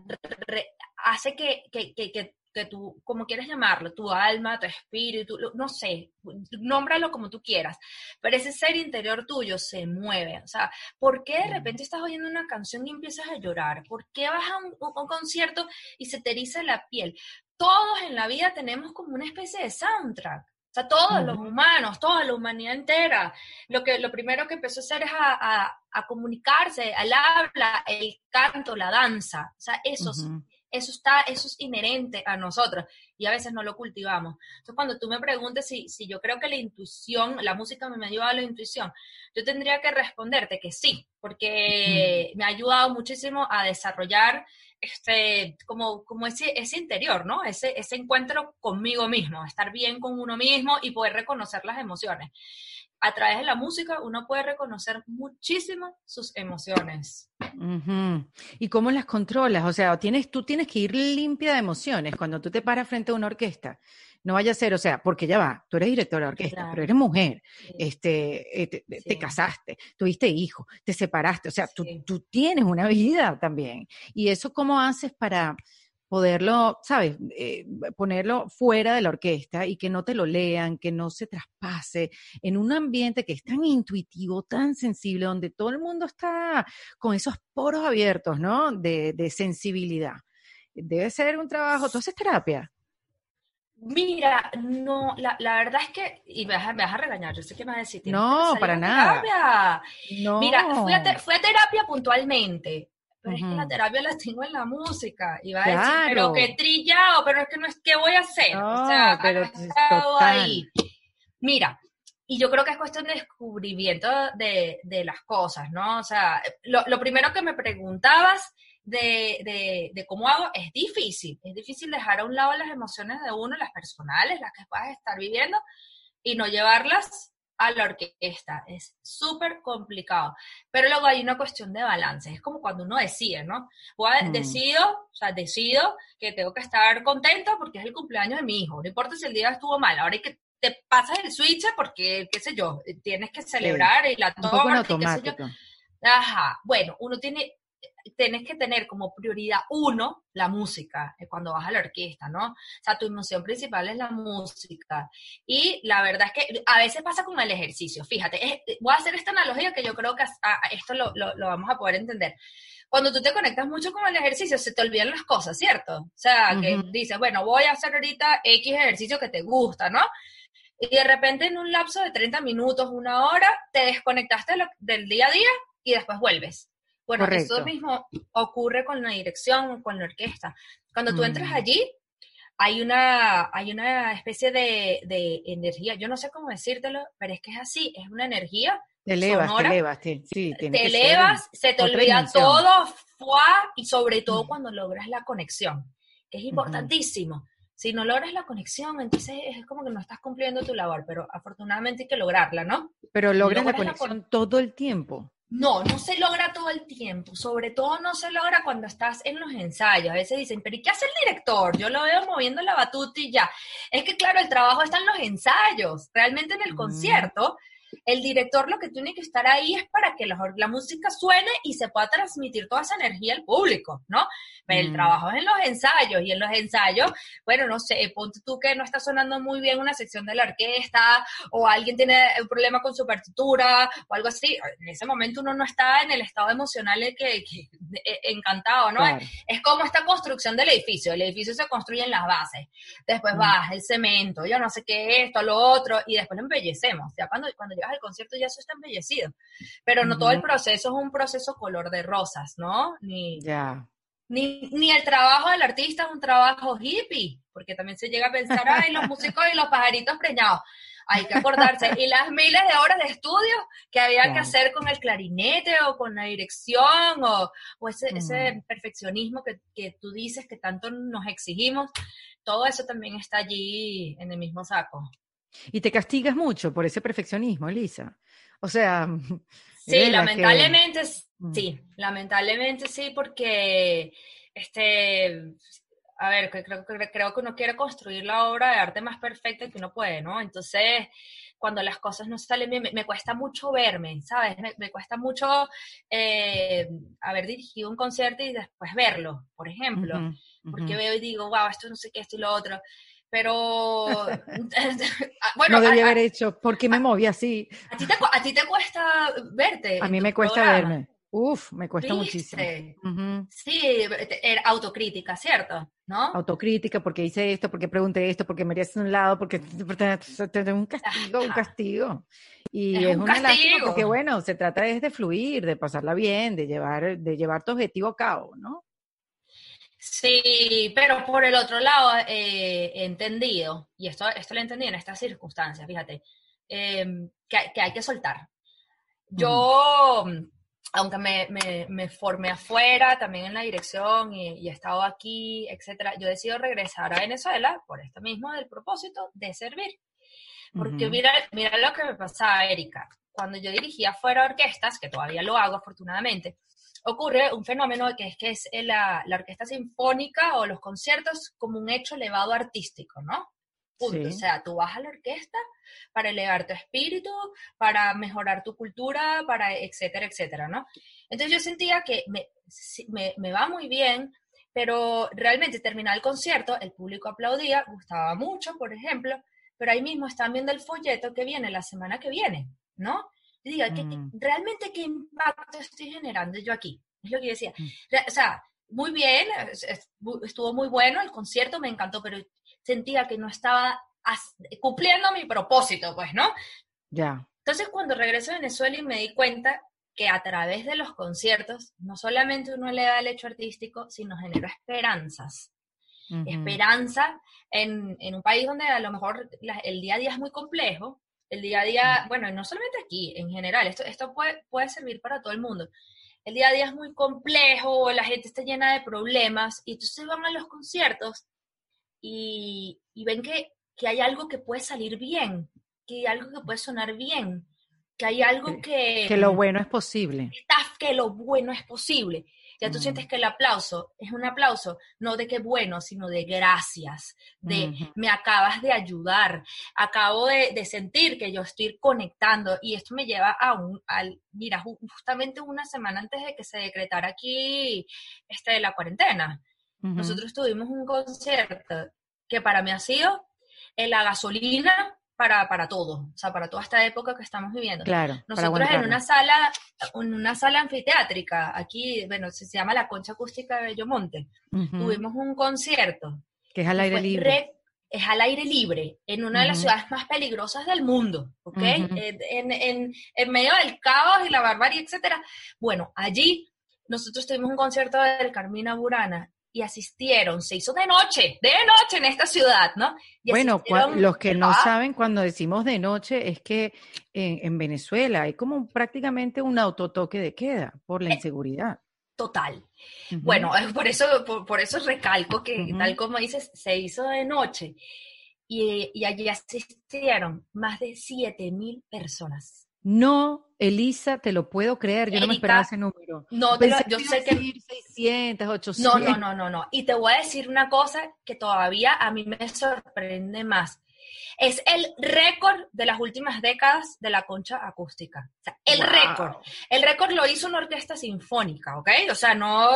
hace que, que, que, que, tú, como quieras llamarlo, tu alma, tu espíritu, no sé, nómbralo como tú quieras, pero ese ser interior tuyo se mueve. O sea, ¿por qué de repente estás oyendo una canción y empiezas a llorar? ¿Por qué vas a un, un concierto y se te eriza la piel? Todos en la vida tenemos como una especie de soundtrack. O sea, todos los humanos, toda la humanidad entera, lo, que, lo primero que empezó a hacer es a, a, comunicarse, al habla, el canto, la danza. O sea, eso, eso, está, eso es inherente a nosotros y a veces no lo cultivamos. Entonces, cuando tú me preguntes si, si yo creo que la intuición, la música me ayuda a la intuición, yo tendría que responderte que sí, porque me ha ayudado muchísimo a desarrollar este, como, como ese, ese interior, ¿no? Ese, ese encuentro conmigo mismo, estar bien con uno mismo y poder reconocer las emociones. A través de la música uno puede reconocer muchísimo sus emociones. ¿Y cómo las controlas? O sea, tienes, tú tienes que ir limpia de emociones cuando tú te paras frente a una orquesta. No vaya a ser, o sea, porque ya va, tú eres directora de orquesta, pero eres mujer, este, eh, te, casaste, tuviste hijos, te separaste, o sea, tú, tú, tienes una vida también. ¿Y eso cómo haces para poderlo, sabes, eh, ponerlo fuera de la orquesta y que no te lo lean, que no se traspase en un ambiente que es tan intuitivo, tan sensible, donde todo el mundo está con esos poros abiertos, ¿no? De, de sensibilidad. Debe ser un trabajo, ¿tú haces terapia? Mira, no, la, la, verdad es que, y me vas, a, regañar, yo sé que me vas a decir. No, para nada. No. Mira, fui a, terapia puntualmente, pero es que la terapia la tengo en la música. Y va a decir, pero qué trillado, pero es que no es, ¿qué voy a hacer? o sea, pero ahí. Mira, y yo creo que es cuestión de descubrimiento de, de las cosas, ¿no? O sea, lo, lo primero que me preguntabas de, de, cómo hago, es difícil. Es difícil dejar a un lado las emociones de uno, las personales, las que puedas estar viviendo, y no llevarlas a la orquesta. Es súper complicado. Pero luego hay una cuestión de balance. Es como cuando uno decide, ¿no? O mm. decido, o sea, decido que tengo que estar contento porque es el cumpleaños de mi hijo. No importa si el día estuvo mal. Ahora hay que te pasas el switch porque, qué sé yo, tienes que celebrar y la torta. Ajá. Bueno, uno tiene tienes que tener como prioridad uno la música eh, cuando vas a la orquesta, ¿no? O sea, tu emoción principal es la música. Y la verdad es que a veces pasa con el ejercicio. Fíjate, voy a hacer esta analogía que yo creo que esto lo, vamos a poder entender. Cuando tú te conectas mucho con el ejercicio, se te olvidan las cosas, ¿cierto? O sea, que dices, bueno, voy a hacer ahorita X ejercicio que te gusta, ¿no? Y de repente en un lapso de 30 minutos, una hora, te desconectaste del día a día y después vuelves. Bueno, eso mismo ocurre con la dirección, con la orquesta. Cuando tú entras mm. allí, hay una, hay una especie de, de, energía, yo no sé cómo decírtelo, pero es que es así, es una energía. Te elevas, te elevas, sí, te elevas, se te olvida todo, y sobre todo mm. cuando logras la conexión, que es importantísimo. Si no logras la conexión, entonces es como que no estás cumpliendo tu labor, pero afortunadamente hay que lograrla, ¿no? Pero logras, la conexión todo el tiempo. No, no se logra todo el tiempo, sobre todo no se logra cuando estás en los ensayos. A veces dicen, pero ¿y qué hace el director? Yo lo veo moviendo la batuta y ya. Es que claro, el trabajo está en los ensayos, realmente en el concierto. El director lo que tiene que estar ahí es para que la, música suene y se pueda transmitir toda esa energía al público, ¿no? El mm. trabajo es en los ensayos y en los ensayos, bueno, no sé, ponte tú que no está sonando muy bien una sección de la orquesta o alguien tiene un problema con su partitura o algo así. En ese momento uno no está en el estado emocional que, e, encantado, ¿no? Es, como esta construcción del edificio. El edificio se construye en las bases. Después mm. va el cemento, yo no sé qué, esto, lo otro, y después lo embellecemos. Ya cuando, cuando llegas al concierto ya eso está embellecido. Pero no todo el proceso es un proceso color de rosas, ¿no? Ni, ya ni, ni el trabajo del artista es un trabajo hippie, porque también se llega a pensar, ay, los músicos y los pajaritos preñados. Hay que acordarse. y las miles de horas de estudio que había que hacer con el clarinete o con la dirección o, o ese, ese, perfeccionismo que, que tú dices que tanto nos exigimos, todo eso también está allí en el mismo saco. Y te castigas mucho por ese perfeccionismo, Elisa. O sea... Sí, lamentablemente Mm. Sí, lamentablemente sí, porque este, a ver, creo, creo que uno quiere construir la obra de arte más perfecta que uno puede, ¿no? Entonces, cuando las cosas no salen bien, me, cuesta mucho verme, ¿sabes? Me, cuesta mucho eh, haber dirigido un concierto y después verlo, por ejemplo, porque veo y digo, wow, esto no sé qué, esto y lo otro. Pero, *laughs* *laughs* bueno. No debía haber hecho, porque me moví así. A ti, te, a ti te cuesta verte. A mí me cuesta verme. Uf, me cuesta muchísimo. Sí, era autocrítica, ¿cierto? ¿No? Autocrítica, porque hice esto, porque pregunté esto, porque me hace un lado, porque un castigo, un castigo. Y es, una lástima porque, bueno, se trata de fluir, de pasarla bien, de llevar, de llevar tu objetivo a cabo, ¿no? Sí, pero por el otro lado eh, he entendido, y esto, esto lo entendí en estas circunstancias, fíjate, em, que, que, hay que soltar. Yo aunque me, me, me, formé afuera, también en la dirección y, he estado aquí, etcétera, yo decido regresar a Venezuela por esto mismo del propósito de servir. Porque mira, mira lo que me pasaba, Erika. Cuando yo dirigía fuera orquestas, que todavía lo hago afortunadamente, ocurre un fenómeno que es que es la, la orquesta sinfónica o los conciertos como un hecho elevado artístico, ¿no? Punto. O sea, tú vas a la orquesta para elevar tu espíritu, para mejorar tu cultura, para etcétera, etcétera, ¿no? Entonces yo sentía que me, me, va muy bien, pero realmente terminaba el concierto, el público aplaudía, gustaba mucho, por ejemplo, pero ahí mismo están viendo el folleto que viene la semana que viene, ¿no? Y diga, mm. ¿realmente qué impacto estoy generando yo aquí? Es lo que yo decía. Mm. O sea, muy bien, estuvo muy bueno el concierto, me encantó, pero sentía que no estaba cumpliendo mi propósito, pues, ¿no? Ya. Entonces, cuando regreso a Venezuela y me di cuenta que a través de los conciertos, no solamente uno le da el hecho artístico, sino genera esperanzas. Esperanza en, en, un país donde a lo mejor el día a día es muy complejo, el día a día, bueno, no solamente aquí, en general, esto, esto puede, puede servir para todo el mundo. El día a día es muy complejo, la gente está llena de problemas, y entonces van a los conciertos y, ven que, hay algo que puede salir bien, que hay algo que puede sonar bien, que hay algo que... Que lo bueno es posible. Que lo bueno es posible. Ya tú sientes que el aplauso es un aplauso, no de qué bueno, sino de gracias, de me acabas de ayudar, acabo de, sentir que yo estoy conectando y esto me lleva a un, al, mira, justamente una semana antes de que se decretara aquí este, la cuarentena, nosotros tuvimos un concierto que para mí ha sido la gasolina para, para todo, o sea, para toda esta época que estamos viviendo. Claro. Nosotros en una sala, en una sala anfiteátrica, aquí, bueno, se, llama la Concha Acústica de Bellomonte, tuvimos un concierto. Que es al aire libre. es al aire libre, en una de las ciudades más peligrosas del mundo, ¿ok? en, en, en, medio del caos y la barbarie, etcétera. Bueno, allí nosotros tuvimos un concierto del Carmina Burana y asistieron, se hizo de noche, de noche en esta ciudad, ¿no? bueno, los que no saben cuando decimos de noche es que en, Venezuela hay como prácticamente un autotoque de queda por la eh, inseguridad. Total. Bueno, *laughs* por eso, por, eso recalco que tal como dices, se hizo de noche y, y allí asistieron más de 7 mil personas. No, Elisa, te lo puedo creer, yo no me esperaba ese número. No, yo sé que... 600, 800. No, no, no, no, no. Y te voy a decir una cosa que todavía a mí me sorprende más. Es el récord de las últimas décadas de la concha acústica. O sea, el récord. El récord lo hizo una orquesta sinfónica, ¿ok? O sea, no,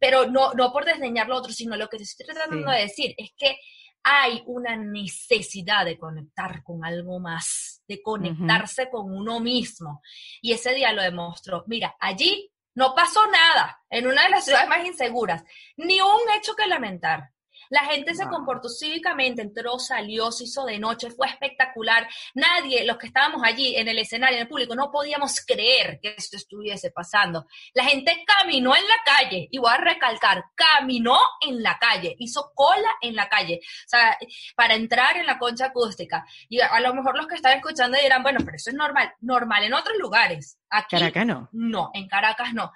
pero no, no por desdeñar lo otro, sino lo que te estoy tratando de decir es que hay una necesidad de conectar con algo más, de conectarse con uno mismo. Y ese día lo demostró. Mira, allí no pasó nada en una de las ciudades más inseguras, ni un hecho que lamentar. La gente se comportó cívicamente, entró, salió, se hizo de noche, fue espectacular. Nadie, los que estábamos allí en el escenario, en el público, no podíamos creer que esto estuviese pasando. La gente caminó en la calle, y voy a recalcar, caminó en la calle, hizo cola en la calle, o sea, para entrar en la concha acústica. Y a lo mejor los que están escuchando dirán, bueno, pero eso es normal, normal en otros lugares. Aquí, Caracas no. No, en Caracas no.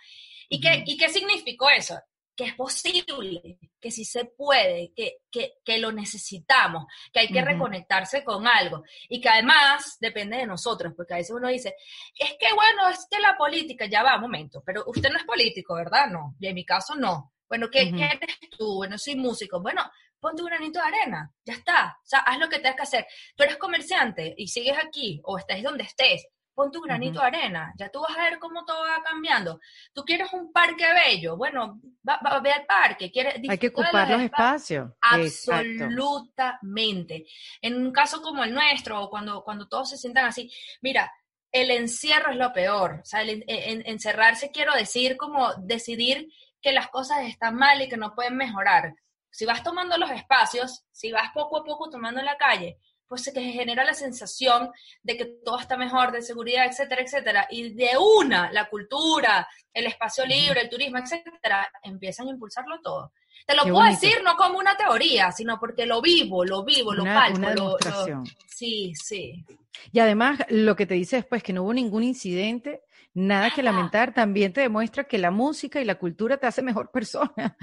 ¿Y, qué, ¿Y qué significó eso? Que es posible, que sí se puede, que, que, lo necesitamos, que hay que reconectarse con algo y que además depende de nosotros, porque a veces uno dice, es que bueno, es que la política, ya va, un momento, pero usted no es político, ¿verdad? No, y en mi caso no. Bueno, ¿qué, ¿qué eres tú? Bueno, soy músico. Bueno, ponte un granito de arena, ya está. O sea, haz lo que tengas que hacer. Tú eres comerciante y sigues aquí o estés donde estés pon tu granito de arena, ya tú vas a ver cómo todo va cambiando. Tú quieres un parque bello, bueno, va, ve al parque, quieres Hay que ocupar los espacios. Absolutamente. En un caso como el nuestro, cuando, cuando todos se sientan así, mira, el encierro es lo peor, o sea, el, encerrarse quiero decir como decidir que las cosas están mal y que no pueden mejorar. Si vas tomando los espacios, si vas poco a poco tomando la calle, pues que genera la sensación de que todo está mejor, de seguridad, etcétera, etcétera, y de una, la cultura, el espacio libre, el turismo, etcétera, empiezan a impulsarlo todo. Te lo puedo decir no como una teoría, sino porque lo vivo, lo vivo, lo palpo. Una demostración. Sí, sí. Y además, lo que te dice después, que no hubo ningún incidente, nada que lamentar, también te demuestra que la música y la cultura te hace mejor *laughs* persona.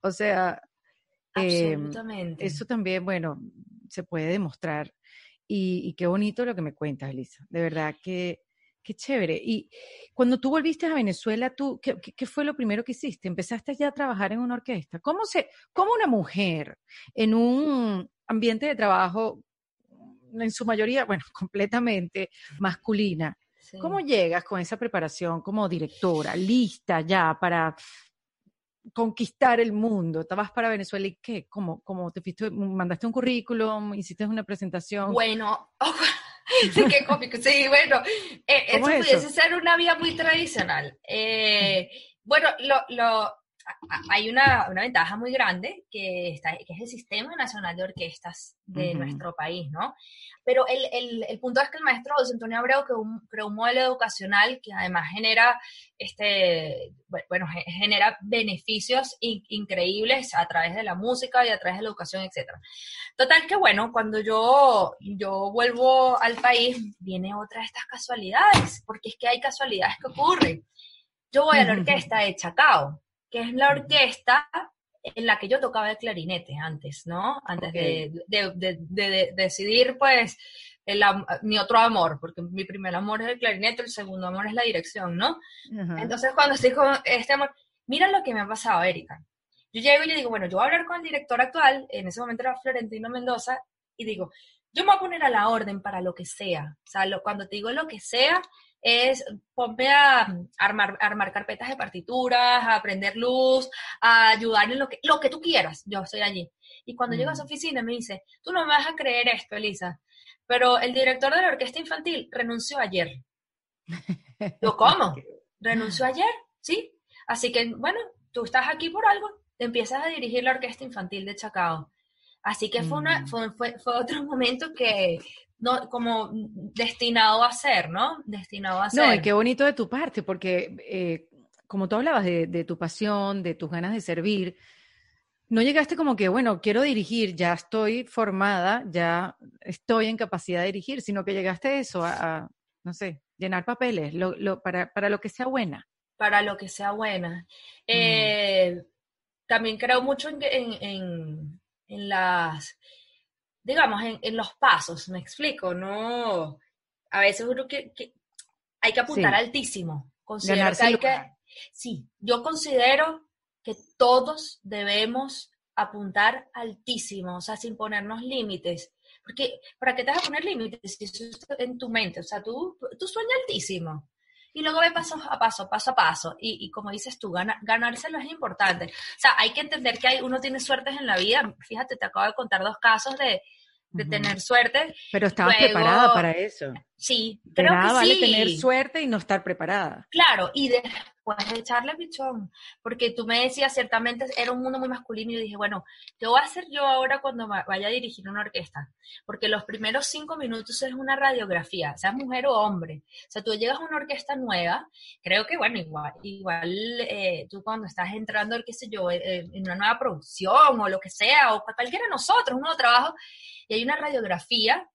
o sea, Absolutamente. eso también, bueno, se puede demostrar. Y, qué bonito lo que me cuentas, Elisa. De verdad que qué chévere. Y cuando tú volviste a Venezuela, tú, ¿qué, ¿qué, fue lo primero que hiciste? ¿Empezaste ya a trabajar en una orquesta? ¿Cómo, se, cómo una mujer en un ambiente de trabajo, en su mayoría, bueno, *laughs* completamente masculina, ¿cómo llegas con esa preparación como directora, lista ya para conquistar el mundo. Estabas para Venezuela y qué? ¿Cómo, cómo te fuiste? ¿Mandaste un currículum? ¿Hiciste una presentación? Bueno, *laughs* *laughs* sí, qué cómico. Sí, bueno, eh, eso pudiese ser una vía muy tradicional. Eh, bueno, lo, lo, hay una, una, ventaja muy grande que, está, que es el Sistema Nacional de Orquestas de nuestro país, ¿no? Pero el, el, el, punto es que el maestro José Antonio Abreu creó un, creó un modelo educacional que además genera, este, bueno, genera beneficios increíbles a través de la música y a través de la educación, etc. Total que, bueno, cuando yo, yo vuelvo al país, viene otra de estas casualidades, porque es que hay casualidades que ocurren. Yo voy a la orquesta de Chacao, que es la orquesta en la que yo tocaba el clarinete antes, ¿no? Antes de, decidir, pues, mi otro amor, porque mi primer amor es el clarinete, el segundo amor es la dirección, ¿no? Entonces, cuando estoy con este amor, mira lo que me ha pasado, Erika. Yo llego y le digo, bueno, yo voy a hablar con el director actual, en ese momento era Florentino Mendoza, y digo, yo me voy a poner a la orden para lo que sea. O sea, cuando te digo lo que sea, es ponme a armar, armar carpetas de partituras, a aprender luz, a ayudar en lo que, lo que tú quieras. Yo estoy allí. Y cuando llego a su mm. oficina me dice, tú no me vas a creer esto, Elisa, pero el director de la orquesta infantil renunció ayer. Yo, *laughs* ¿cómo? Renunció ayer, ¿sí? Así que, bueno, tú estás aquí por algo, empiezas a dirigir la orquesta infantil de Chacao. Así que fue, una, mm. fue, fue, fue, otro *laughs* momento que no, como destinado a ser, ¿no? Destinado a ser. No, y qué bonito de tu parte, porque eh, como tú hablabas de, tu pasión, de tus ganas de servir, no llegaste como que, bueno, quiero dirigir, ya estoy formada, ya estoy en capacidad de dirigir, sino que llegaste a eso, a, no sé, llenar papeles, lo, para, para, lo que sea buena. Para lo que sea buena. Eh, también creo mucho en, en, en las digamos, en, los pasos, me explico, no, a veces uno que, hay que apuntar altísimo. Considero que hay que, sí, yo considero que todos debemos apuntar altísimo, o sea, sin ponernos límites. Porque, ¿para qué te vas a poner límites si eso está en tu mente? O sea, tú, tú sueñas altísimo. Y luego ve paso a paso, paso a paso. Y, y como dices tú, ganárselo es importante. O sea, hay que entender que hay, uno tiene suertes en la vida. Fíjate, te acabo de contar dos casos de, de tener suerte. Pero estabas preparada para eso. Sí, creo que vale tener suerte y no estar preparada. Claro, y de echarle pichón, porque tú me decías, ciertamente era un mundo muy masculino y dije, bueno, ¿qué voy a hacer yo ahora cuando vaya a dirigir una orquesta? Porque los primeros cinco minutos es una radiografía, seas mujer o hombre. O sea, tú llegas a una orquesta nueva, creo que, bueno, igual, igual eh, tú cuando estás entrando, qué sé yo, eh, eh, en una nueva producción o lo que sea, o cualquiera de nosotros, un nuevo trabajo, y hay una radiografía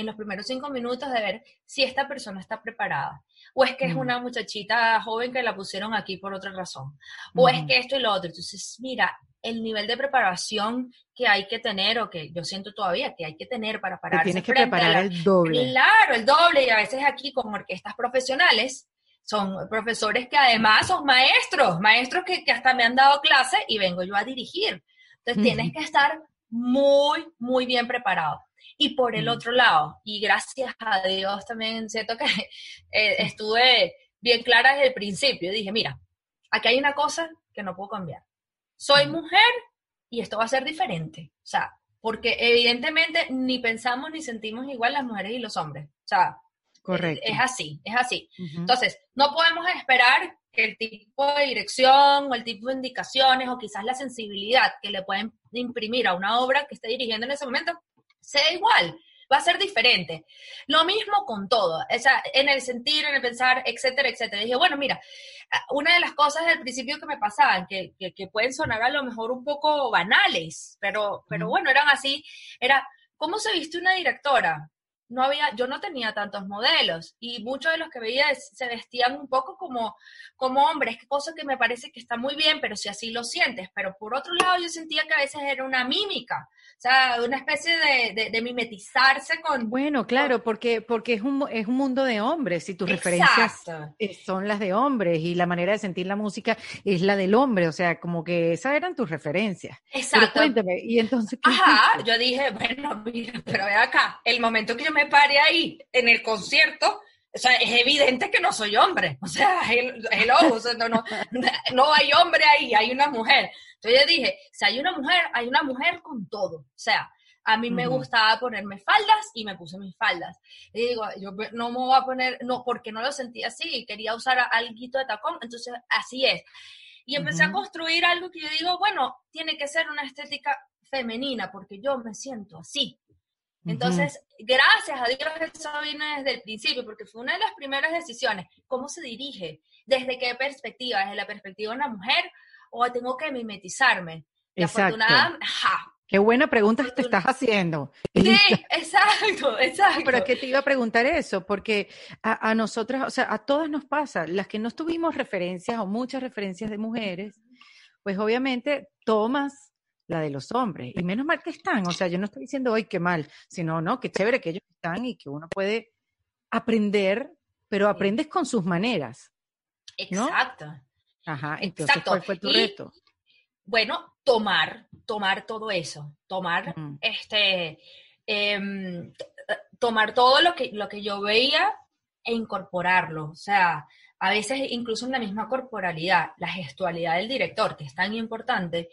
en los primeros cinco minutos de ver si esta persona está preparada. O es que es una muchachita joven que la pusieron aquí por otra razón. O es que esto y lo otro. Entonces, mira, el nivel de preparación que hay que tener o que yo siento todavía que hay que tener para pararse. tienes que preparar el doble. Claro, el doble. Y a veces aquí con orquestas profesionales son profesores que además son maestros, maestros que, hasta me han dado clase y vengo yo a dirigir. Entonces tienes que estar muy, muy bien preparado. Y por el otro lado, y gracias a Dios también siento que *laughs* eh, estuve bien clara desde el principio, dije, mira, aquí hay una cosa que no puedo cambiar. Soy mujer y esto va a ser diferente. O sea, porque evidentemente ni pensamos ni sentimos igual las mujeres y los hombres. O sea, Correcto. Es, así, es así. Entonces, no podemos esperar que el tipo de dirección o el tipo de indicaciones o quizás la sensibilidad que le pueden imprimir a una obra que esté dirigiendo en ese momento sea igual, va a ser diferente. Lo mismo con todo, o sea, en el sentir, en el pensar, etcétera, etcétera. Dije, bueno, mira, una de las cosas del principio que me pasaban, que, que, pueden sonar a lo mejor un poco banales, pero, pero bueno, eran así, era, ¿cómo se viste una directora? no había, yo no tenía tantos modelos y muchos de los que veía se vestían un poco como, como hombres, cosa que me parece que está muy bien, pero si así lo sientes. Pero por otro lado, yo sentía que a veces era una mímica, sea, una especie de, de, mimetizarse con... Bueno, claro, porque, porque es, un, es un mundo de hombres y tus referencias son las de hombres y la manera de sentir la música es la del hombre, o sea, como que esas eran tus referencias. Exacto. cuéntame, y entonces... Ajá, yo dije, bueno, mira, pero ve acá, el momento que yo me pare ahí en el concierto, o sea, es evidente que no soy hombre. O sea, el, el ojo, no, no, no, hay hombre ahí, hay una mujer. Entonces yo dije, si hay una mujer, hay una mujer con todo. O sea, a mí me gustaba ponerme faldas y me puse mis faldas. Y digo, yo no me voy a poner, no, porque no lo sentía así, quería usar algo de tacón, entonces así es. Y empecé a construir algo que yo digo, bueno, tiene que ser una estética femenina, porque yo me siento así. Entonces, gracias a Dios eso vino desde el principio, porque fue una de las primeras decisiones. ¿Cómo se dirige? ¿Desde qué perspectiva? ¿Desde la perspectiva de una mujer o tengo que mimetizarme? Exacto. Qué buena pregunta te estás haciendo. Sí, exacto, *laughs* exacto. Pero es que te iba a preguntar eso, porque a, a nosotras, o sea, a todas nos pasa, las que no tuvimos referencias o muchas referencias de mujeres, pues obviamente tomas la de los hombres. Y menos mal que están, o sea, yo no estoy diciendo hoy qué mal, sino, no, qué chévere que ellos están y que uno puede aprender, pero aprendes con sus maneras. Exacto. Ajá, entonces, ¿cuál fue tu reto? Bueno, tomar, tomar todo eso, tomar este, em, tomar todo lo que, lo que yo veía e incorporarlo. O sea, a veces incluso en la misma corporalidad, la gestualidad del director, que es tan importante,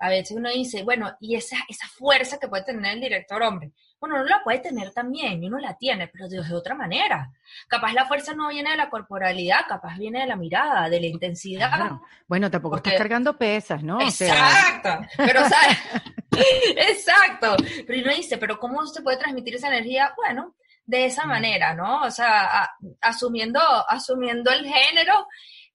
a veces uno dice, bueno, y esa, esa fuerza que puede tener el director hombre, bueno, uno la puede tener también, y uno la tiene, pero de, otra manera. Capaz la fuerza no viene de la corporalidad, capaz viene de la mirada, de la intensidad. Bueno, tampoco estás cargando pesas, ¿no? Exacto, pero ¿sabes? *laughs* exacto. Pero uno dice, pero ¿cómo se puede transmitir esa energía? Bueno, de esa manera, ¿no? O sea, asumiendo, asumiendo el género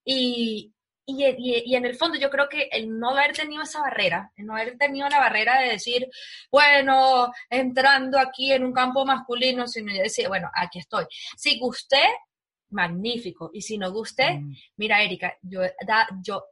y, y, en el fondo yo creo que el no haber tenido esa barrera, el no haber tenido la barrera de decir, bueno, entrando aquí en un campo masculino, sino decir, bueno, aquí estoy. Si gusté, magnífico. Y si no gusté, mm. mira, Erika, yo, da, yo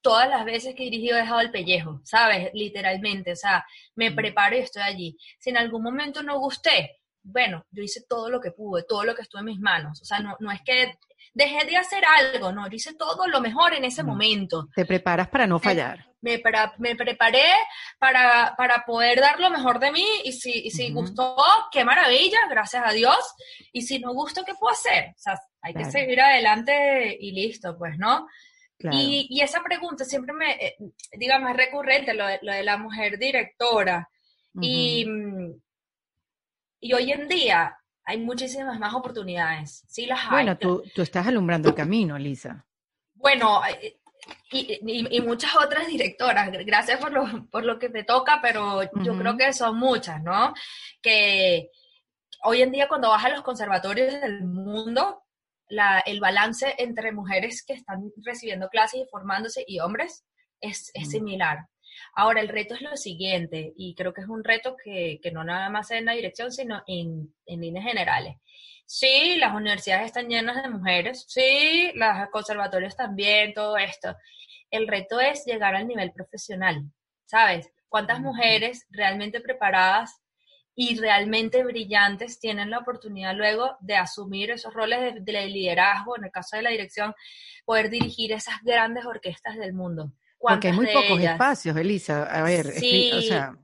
todas las veces que he dirigido he dejado el pellejo, ¿sabes? Literalmente, o sea, me mm. preparo y estoy allí. Si en algún momento no gusté, bueno, yo hice todo lo que pude, todo lo que estuvo en mis manos. O sea, no, no es que dejé de hacer algo, no, yo hice todo lo mejor en ese momento. Te preparas para no fallar. Me, me preparé para, para, poder dar lo mejor de mí y si, si gustó, qué maravilla, gracias a Dios. Y si no gustó, ¿qué puedo hacer? O sea, hay que seguir adelante y listo, pues, ¿no? Y, y, esa pregunta siempre me, eh, digamos, es recurrente, lo de, lo de la mujer directora. y, y hoy en día hay muchísimas más oportunidades. Sí las hay. Bueno, tú, tú estás alumbrando el camino, Lisa. Bueno, eh, y, y, muchas otras directoras. Gracias por lo, por lo que te toca, pero yo creo que son muchas, ¿no? Que hoy en día cuando vas a los conservatorios del mundo, la, el balance entre mujeres que están recibiendo clases y formándose y hombres es, es similar. Ahora, el reto es lo siguiente, y creo que es un reto que, no nada más en la dirección, sino en, líneas generales. Sí, las universidades están llenas de mujeres, sí, los conservatorios también, todo esto. El reto es llegar al nivel profesional, ¿sabes? ¿Cuántas mujeres realmente preparadas y realmente brillantes tienen la oportunidad luego de asumir esos roles de, de, liderazgo, en el caso de la dirección, poder dirigir esas grandes orquestas del mundo. Porque hay muy pocos espacios, Elisa. A ver, sí, o sea,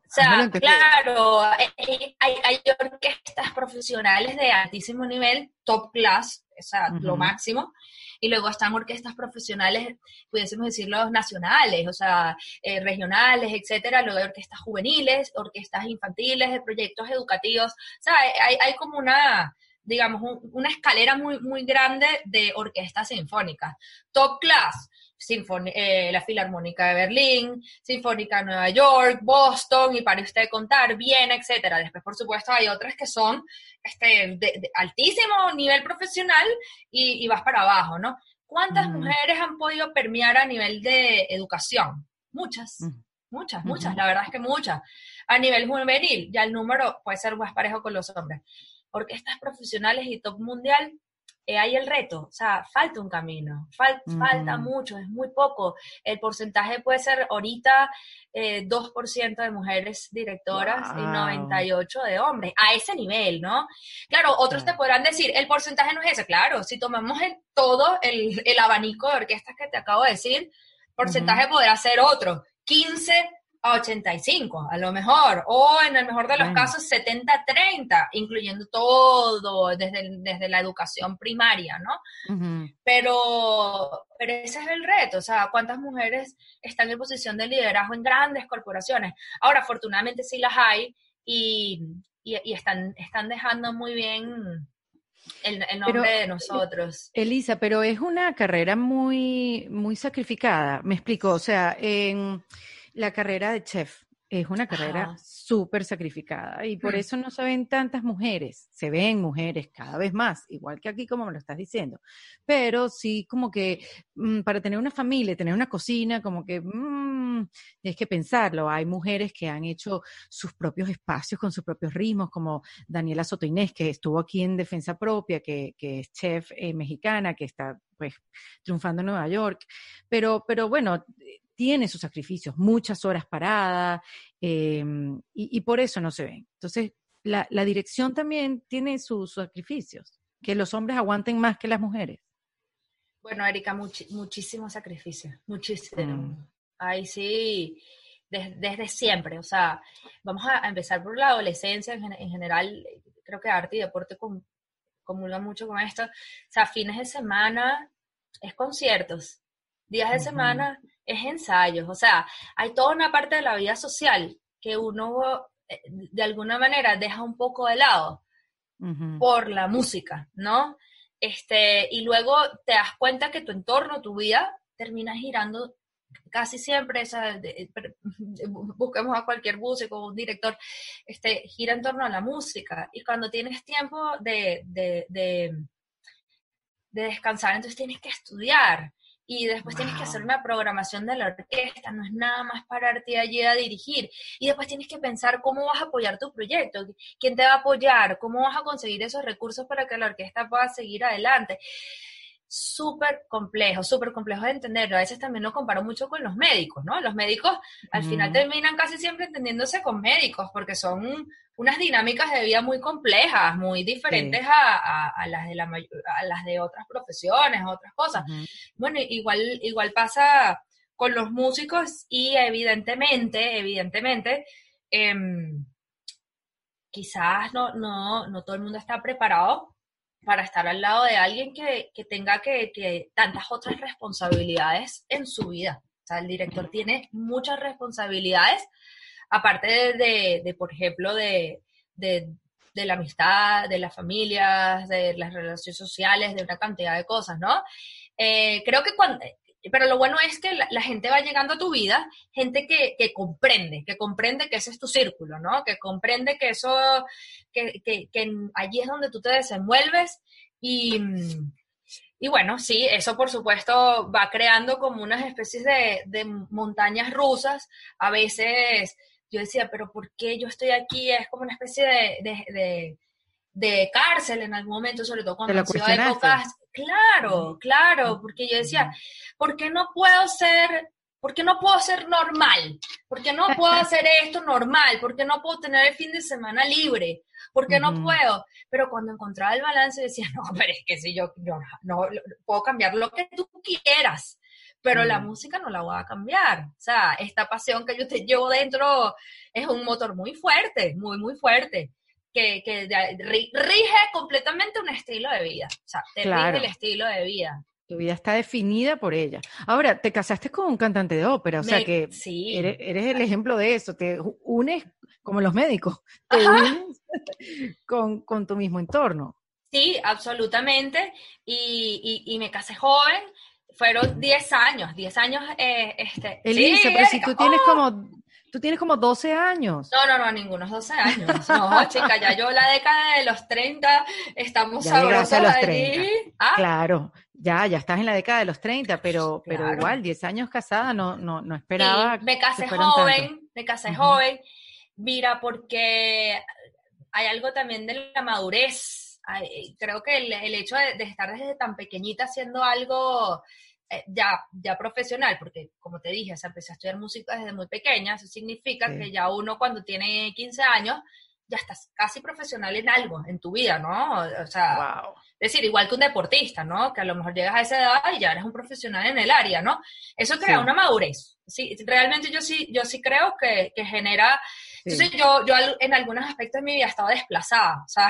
claro, hay, hay, orquestas profesionales de altísimo nivel, top class, o sea, lo máximo, y luego están orquestas profesionales, pudiésemos decirlo, nacionales, o sea, eh, regionales, etcétera, luego hay orquestas juveniles, orquestas infantiles, de proyectos educativos, o sea, hay, hay como una, digamos, una escalera muy, muy grande de orquestas sinfónicas. Top class, eh, la Filarmónica de Berlín, Sinfónica de Nueva York, Boston, y para usted contar, Viena, etcétera. Después, por supuesto, hay otras que son este, de, altísimo nivel profesional y, vas para abajo, ¿no? ¿Cuántas mujeres han podido permear a nivel de educación? Muchas, muchas, muchas, la verdad es que muchas. A nivel juvenil, ya el número puede ser más parejo con los hombres. Orquestas profesionales y top mundial, eh, hay el reto, o sea, falta un camino, falta mucho, es muy poco. El porcentaje puede ser ahorita 2% eh, de mujeres directoras y 98% de hombres, a ese nivel, ¿no? Claro, otros te podrán decir, el porcentaje no es ese, claro, si tomamos el, todo el, abanico de orquestas que te acabo de decir, porcentaje podrá ser otro, 15 a 85, a lo mejor, o en el mejor de los casos 70-30, incluyendo todo desde, desde la educación primaria, ¿no? pero, pero ese es el reto, o sea, ¿cuántas mujeres están en posición de liderazgo en grandes corporaciones? Ahora, afortunadamente sí las hay y, y, están, están dejando muy bien el, nombre de nosotros. Elisa, pero es una carrera muy, muy sacrificada, me explico, o sea, en la carrera de chef es una carrera súper sacrificada y por mm. eso no se ven tantas mujeres, se ven mujeres cada vez más, igual que aquí como me lo estás diciendo, pero sí como que mm, para tener una familia, tener una cocina, como que mmm, tienes que pensarlo, hay mujeres que han hecho sus propios espacios con sus propios ritmos, como Daniela Soto Inés, que estuvo aquí en Defensa Propia, que, que es chef eh, mexicana, que está pues triunfando en Nueva York, pero, pero bueno, tiene sus sacrificios, muchas horas paradas, em, y, por eso no se ven. Entonces, la, dirección también tiene sus sacrificios, que los hombres aguanten más que las mujeres. Bueno, Erika, muchísimos sacrificios, muchísimo. Mm. Ahí sí, desde siempre. O sea, vamos a empezar por la adolescencia en, general. Creo que arte y deporte comulgan mucho con esto. O sea, fines de semana es conciertos, días de semana es ensayos, o sea, hay toda una parte de la vida social que uno eh, de alguna manera deja un poco de lado por la música, ¿no? Este, y luego te das cuenta que tu entorno, tu vida, termina girando casi siempre, esa, *laughs* busquemos a cualquier músico, un director, este, gira en torno a la música. Y cuando tienes tiempo de, de, de descansar, entonces tienes que estudiar y después tienes que hacer una programación de la orquesta, no es nada más pararte allí a dirigir. Y después tienes que pensar cómo vas a apoyar tu proyecto, quién te va a apoyar, cómo vas a conseguir esos recursos para que la orquesta pueda seguir adelante. Súper complejo, súper complejo de entender. A veces también lo comparo mucho con los médicos, ¿no? Los médicos al final terminan casi siempre entendiéndose con médicos porque son unas dinámicas de vida muy complejas, muy diferentes a, las de las de otras profesiones, otras cosas. Bueno, igual, igual pasa con los músicos y evidentemente, evidentemente, em, quizás no, no, no todo el mundo está preparado para estar al lado de alguien que, tenga que, tantas otras responsabilidades en su vida. O sea, el director tiene muchas responsabilidades, aparte de, por ejemplo, de, la amistad, de las familias, de las relaciones sociales, de una cantidad de cosas, ¿no? Eh, creo que cuando, pero lo bueno es que la, gente va llegando a tu vida, gente que, comprende, que comprende que ese es tu círculo, ¿no? Que comprende que eso, que, que, allí es donde tú te desenvuelves y, y bueno, sí, eso por supuesto va creando como unas especies de, montañas rusas. A veces yo decía, pero ¿por qué yo estoy aquí? Es como una especie de cárcel en algún momento, sobre todo cuando han sido épocas Claro, claro, porque yo decía, ¿por qué no puedo ser, por qué no puedo ser normal? ¿Por qué no *laughs* puedo hacer esto normal? ¿Por qué no puedo tener el fin de semana libre? ¿Por qué no puedo? Pero cuando encontraba el balance decía, *laughs* no, pero es que si yo, no, puedo cambiar lo que tú quieras, pero la música no la voy a cambiar. O sea, esta pasión que yo te llevo dentro es un motor muy fuerte, muy, muy fuerte que, rige completamente un estilo de vida. O sea, te rige el estilo de vida. Tu vida está definida por ella. Ahora, te casaste con un cantante de ópera, o sea que eres, el ejemplo de eso. Te unes, como los médicos, te unes con, tu mismo entorno. Sí, absolutamente. Y, me casé joven. Fueron 10 años, 10 años. Eh, este, Elisa, pero si tú tienes como Tú tienes como 12 años. No, no, no, ningunos 12 años. No, *laughs* chica, ya yo la década de los 30, estamos ya a los 30. ¿Ah? Claro, ya, ya estás en la década de los 30, pero, pero igual, 10 años casada, no, no, no esperaba. me casé joven, me casé joven. Mira, porque hay algo también de la madurez. creo que el, hecho de, de, estar desde tan pequeñita haciendo algo ya, ya profesional, porque como te dije, empecé a estudiar música desde muy pequeña, eso significa que ya uno cuando tiene 15 años ya estás casi profesional en algo, en tu vida, ¿no? O sea, es decir, igual que un deportista, ¿no? Que a lo mejor llegas a esa edad y ya eres un profesional en el área, ¿no? Eso crea una madurez. Sí, realmente yo sí, yo sí creo que, que genera entonces yo, yo en algunos aspectos de mi vida estaba desplazada, o sea,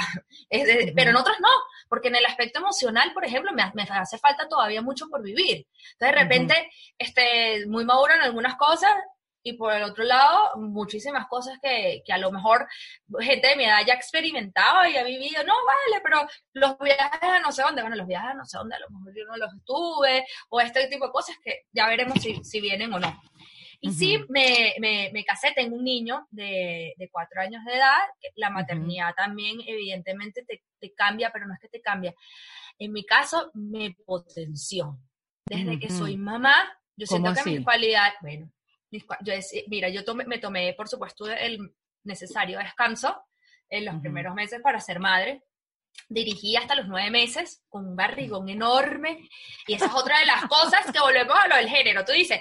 *laughs* pero en otros no, porque en el aspecto emocional, por ejemplo, me, me hace falta todavía mucho por vivir. Entonces de repente, este, muy madura en algunas cosas y por el otro lado, muchísimas cosas que, que, a lo mejor gente de mi edad ya experimentaba y ha vivido, no, vale, pero los viajes a no sé dónde, bueno, los viajes a no sé dónde, a lo mejor yo no los estuve, o este tipo de cosas que ya veremos si, si vienen o no. Y sí, me, me, me, casé, tengo un niño de, de cuatro años de edad, la maternidad también evidentemente te, te, cambia, pero no es que te cambia. En mi caso, me potenció. Desde que soy mamá, yo siento que mis cualidades, bueno, yo mira, yo tomé, me tomé, por supuesto, el necesario descanso en los primeros meses para ser madre. Dirigí hasta los nueve meses con un barrigón enorme. Y esa es otra de las cosas que volvemos a lo del género. Tú dices,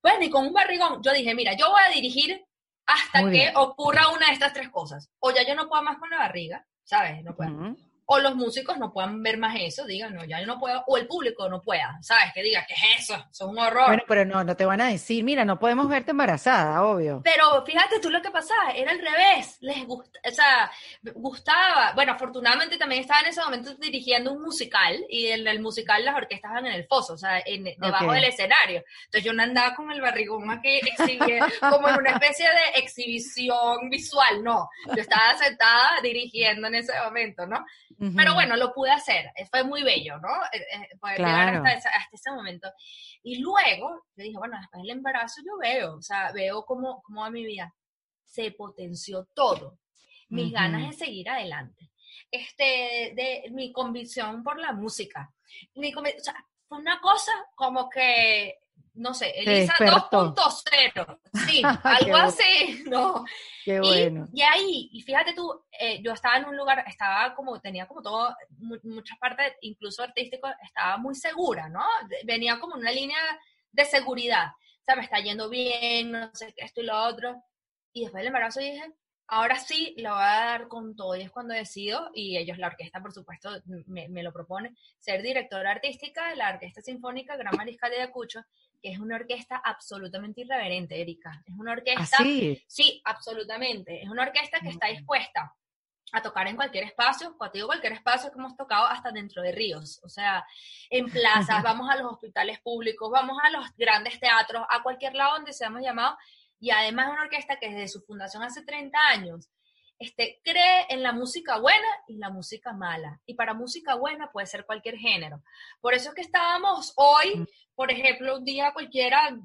pues ni con un barrigón, yo dije, mira, yo voy a dirigir hasta que ocurra una de estas tres cosas. O ya yo no puedo más con la barriga, ¿sabes? No puedo o los músicos no puedan ver más eso, digan, no, ya yo no puedo, o el público no pueda, ¿sabes? Que diga, ¿qué es eso? Eso es un horror. Bueno, pero no, no te van a decir, mira, no podemos verte embarazada, obvio. Pero fíjate tú lo que pasaba, era al revés, les gusta, o sea, gustaba, bueno, afortunadamente también estaba en ese momento dirigiendo un musical, y en el musical las orquestas estaban en el foso, o sea, en, debajo del escenario. Entonces yo no andaba con el barrigón aquí, *laughs* como en una especie de exhibición visual, no, yo estaba sentada dirigiendo en ese momento, ¿no? Pero bueno, lo pude hacer, eh, fue muy bello, ¿no? Eh, eh, llegar hasta, ese momento. Y luego, yo dije, bueno, después del embarazo yo veo, o sea, veo cómo, cómo va mi vida. Se potenció todo, mis ganas de seguir adelante, este, de mi convicción por la música. Mi, o sea, fue una cosa como que no sé, Elisa 2.0. Sí, *laughs* algo así, *laughs* ¿no? Qué bueno. Y, ahí, y fíjate tú, eh, yo estaba en un lugar, estaba como, tenía como todo, muchas partes, incluso artístico, estaba muy segura, ¿no? Venía como una línea de seguridad. O sea, me está yendo bien, no sé qué, esto y lo otro. Y después del embarazo dije, ahora sí lo voy a dar con todo. Y es cuando decido, y ellos, la orquesta, por supuesto, me, me lo propone, ser directora artística de la Orquesta Sinfónica Gran Mariscal de Ayacucho, que es una orquesta absolutamente irreverente, Erika. Es una orquesta. ¿Ah, sí? sí, absolutamente. Es una orquesta que está dispuesta a tocar en cualquier espacio, cuando digo cualquier espacio que hemos tocado hasta dentro de ríos, o sea, en *laughs* plazas, vamos a los hospitales públicos, vamos a los grandes teatros, a cualquier lado donde seamos llamados, y además es una orquesta que desde su fundación hace 30 años este, cree en la música buena y la música mala. Y para música buena puede ser cualquier género. Por eso es que estábamos hoy, por ejemplo, un día cualquiera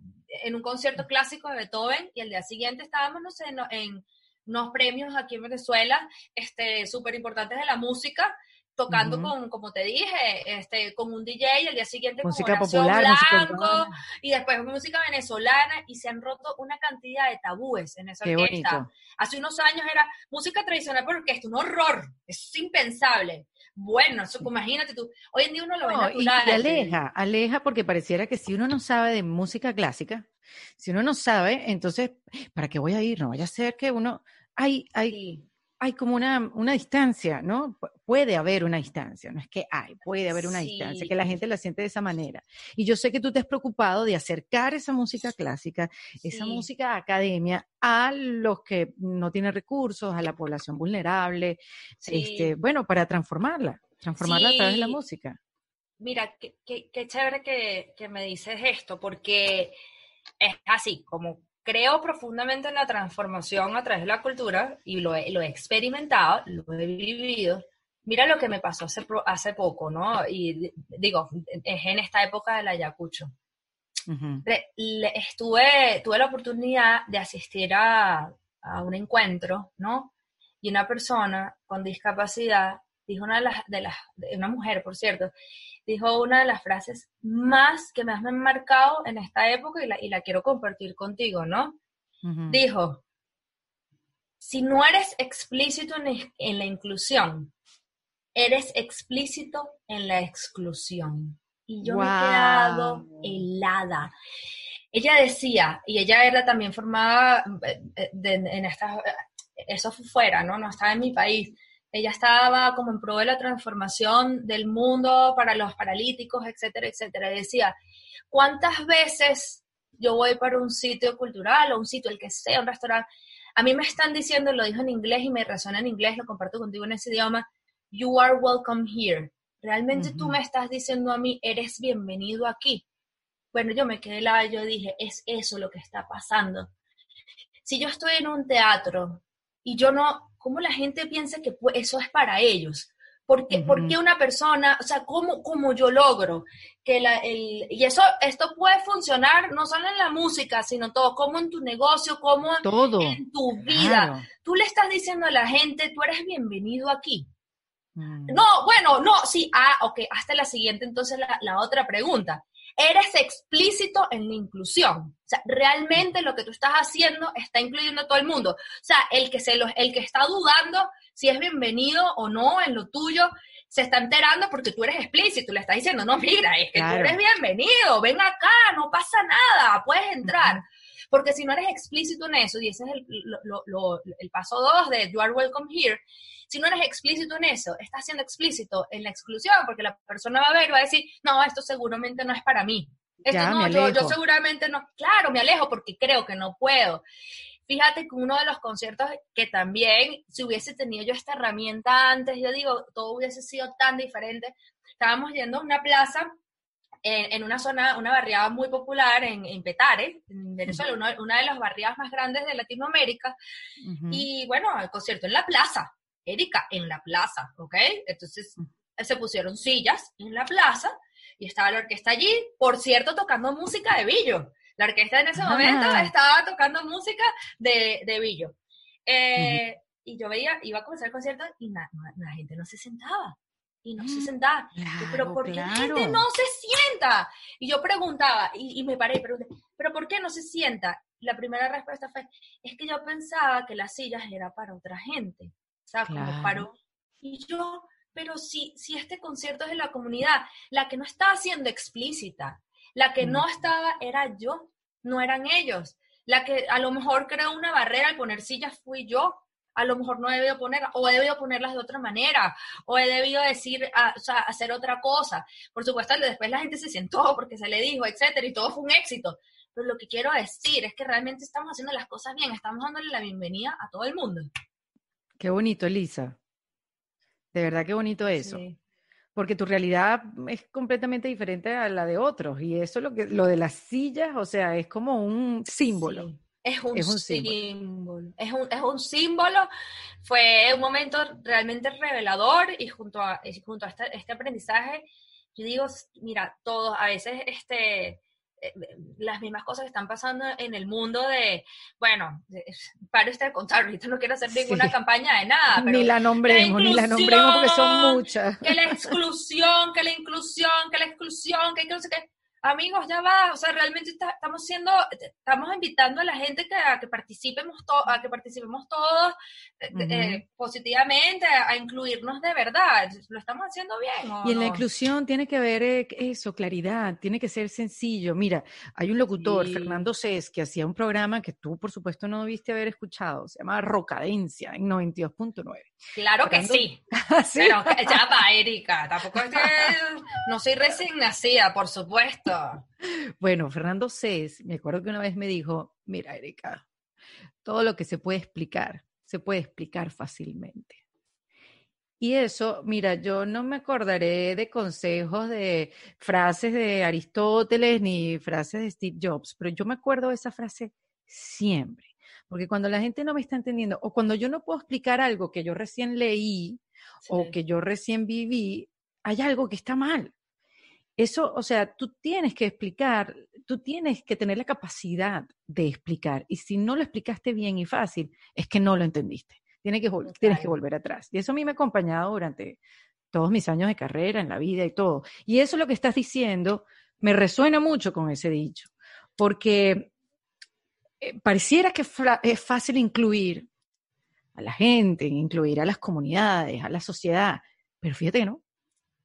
en un concierto clásico de Beethoven y el día siguiente estábamos, no sé, en, unos premios aquí en Venezuela, este, súper importantes de la música, tocando con, como te dije, este, con un DJ, el día siguiente música popular, blanco, y después música venezolana, y se han roto una cantidad de tabúes en esa orquesta. Hace unos años era música tradicional por orquesta, un horror, es impensable. Bueno, eso, imagínate tú, hoy en día uno lo ve natural. Y, aleja, aleja porque pareciera que si uno no sabe de música clásica, si uno no sabe, entonces, ¿para qué voy a ir? No vaya a ser que uno, hay, hay, hay como una, una distancia, ¿no? puede haber una distancia, no es que hay, puede haber una distancia, que la gente la siente de esa manera. Y yo sé que tú te has preocupado de acercar esa música clásica, esa música academia, a los que no tienen recursos, a la población vulnerable, este, bueno, para transformarla, transformarla a través de la música. Mira, qué, qué, chévere que, que me dices esto, porque es así, como creo profundamente en la transformación a través de la cultura y lo he, lo he experimentado, lo he vivido. Mira lo que me pasó hace, hace poco, ¿no? Y digo, es en esta época del Ayacucho. estuve, tuve la oportunidad de asistir a, a, un encuentro, ¿no? Y una persona con discapacidad dijo una de las, de las, una mujer, por cierto, dijo una de las frases más que me han marcado en esta época y la, y la quiero compartir contigo, ¿no? Dijo, si no eres explícito en, en, la inclusión, eres explícito en la exclusión. Y yo me he quedado helada. Ella decía, y ella era también formada eh, eh, en esta, eso fue fuera, ¿no? No estaba en mi país ella estaba como en pro de la transformación del mundo para los paralíticos, etcétera, etcétera. decía, ¿cuántas veces yo voy para un sitio cultural o un sitio, el que sea, un restaurante? A mí me están diciendo, lo dijo en inglés y me resuena en inglés, lo comparto contigo en ese idioma, you are welcome here. Realmente tú me estás diciendo a mí, eres bienvenido aquí. Bueno, yo me quedé la, yo dije, es eso lo que está pasando. Si yo estoy en un teatro y yo no, ¿cómo la gente piensa que eso es para ellos? ¿Por qué, una persona, o sea, cómo, cómo yo logro que la, el, y eso, esto puede funcionar no solo en la música, sino todo, como en tu negocio, como en tu vida. Tú le estás diciendo a la gente, tú eres bienvenido aquí. Mm. No, bueno, no, sí, ah, ok, hasta la siguiente, entonces la, la otra pregunta eres explícito en la inclusión. O sea, realmente lo que tú estás haciendo está incluyendo a todo el mundo. O sea, el que, se lo, el que está dudando si es bienvenido o no en lo tuyo, se está enterando porque tú eres explícito, le estás diciendo, no, mira, es que tú eres bienvenido, ven acá, no pasa nada, puedes entrar. Porque si no eres explícito en eso, y ese es el, el paso dos de You are welcome here, si no eres explícito en eso, estás siendo explícito en la exclusión, porque la persona va a ver y va a decir, no, esto seguramente no es para mí. Esto no, yo, yo, seguramente no. Claro, me alejo porque creo que no puedo. Fíjate que uno de los conciertos que también, si hubiese tenido yo esta herramienta antes, yo digo, todo hubiese sido tan diferente. Estábamos yendo a una plaza en, una zona, una barriada muy popular en, en Petare, en Venezuela, una, de las barriadas más grandes de Latinoamérica. Y bueno, el concierto en la plaza. Erika, en la plaza, ¿ok? Entonces mm. se pusieron sillas en la plaza y estaba la orquesta allí, por cierto, tocando música de Billo. La orquesta en ese momento estaba tocando música de, de Billo. Eh, y yo veía, iba a comenzar el concierto y la gente no se sentaba. y no se mm, sentaba. pero ¿por qué la gente no se sienta? Y yo preguntaba, y, me paré y pregunté, ¿pero por qué no se sienta? La primera respuesta fue, es que yo pensaba que las sillas era para otra gente. O sea, como para... Y yo, pero si, si este concierto es de la comunidad, la que no estaba siendo explícita, la que no estaba era yo, no eran ellos. La que a lo mejor creó una barrera al poner sillas fui yo. A lo mejor no he debido ponerlas, o he debido ponerlas de otra manera, o he debido decir, o sea, hacer otra cosa. Por supuesto, después la gente se sentó porque se le dijo, etcétera, y todo fue un éxito. Pero lo que quiero decir es que realmente estamos haciendo las cosas bien, estamos dándole la bienvenida a todo el mundo. Qué bonito, Elisa. De verdad, qué bonito eso. Porque tu realidad es completamente diferente a la de otros. Y eso lo que lo de las sillas, o sea, es como un símbolo. Es un, símbolo. Es un, es un símbolo. Fue un momento realmente revelador y junto a, junto a este, este aprendizaje, yo digo, mira, todos, a veces este, las mismas cosas que están pasando en el mundo de, bueno, para usted de contar, ahorita no quiero hacer ninguna campaña de nada. Pero ni la nombremos, ni la nombremos porque son muchas. Que la exclusión, que la inclusión, que la exclusión, que no sé qué amigos, ya va, o sea, realmente estamos siendo, estamos invitando a la gente que, a que participemos, a que participemos todos eh, eh, positivamente, a, incluirnos de verdad. ¿Lo estamos haciendo bien? y en la inclusión tiene que haber eh, eso, claridad, tiene que ser sencillo. Mira, hay un locutor, Fernando Cés, que hacía un programa que tú, por supuesto, no debiste haber escuchado, se llama Rocadencia, en 92.9. Claro que sí. *laughs* Ah, Pero ya va, Erika, tampoco es que no soy recién nacida, por supuesto. *laughs* Bueno, Fernando Cés, me acuerdo que una vez me dijo, mira, Erika, todo lo que se puede explicar, se puede explicar fácilmente. Y eso, mira, yo no me acordaré de consejos de frases de Aristóteles ni frases de Steve Jobs, pero yo me acuerdo de esa frase siempre. Porque cuando la gente no me está entendiendo o cuando yo no puedo explicar algo que yo recién leí o que yo recién viví, hay algo que está mal. Eso, o sea, tú tienes que explicar, tú tienes que tener la capacidad de explicar. Y si no lo explicaste bien y fácil, es que no lo entendiste. Tienes que, tienes que volver atrás. Y eso a mí me ha acompañado durante todos mis años de carrera, en la vida y todo. Y eso lo que estás diciendo me resuena mucho con ese dicho, porque eh, pareciera que es fácil incluir a la gente, incluir a las comunidades, a la sociedad, pero fíjate que no.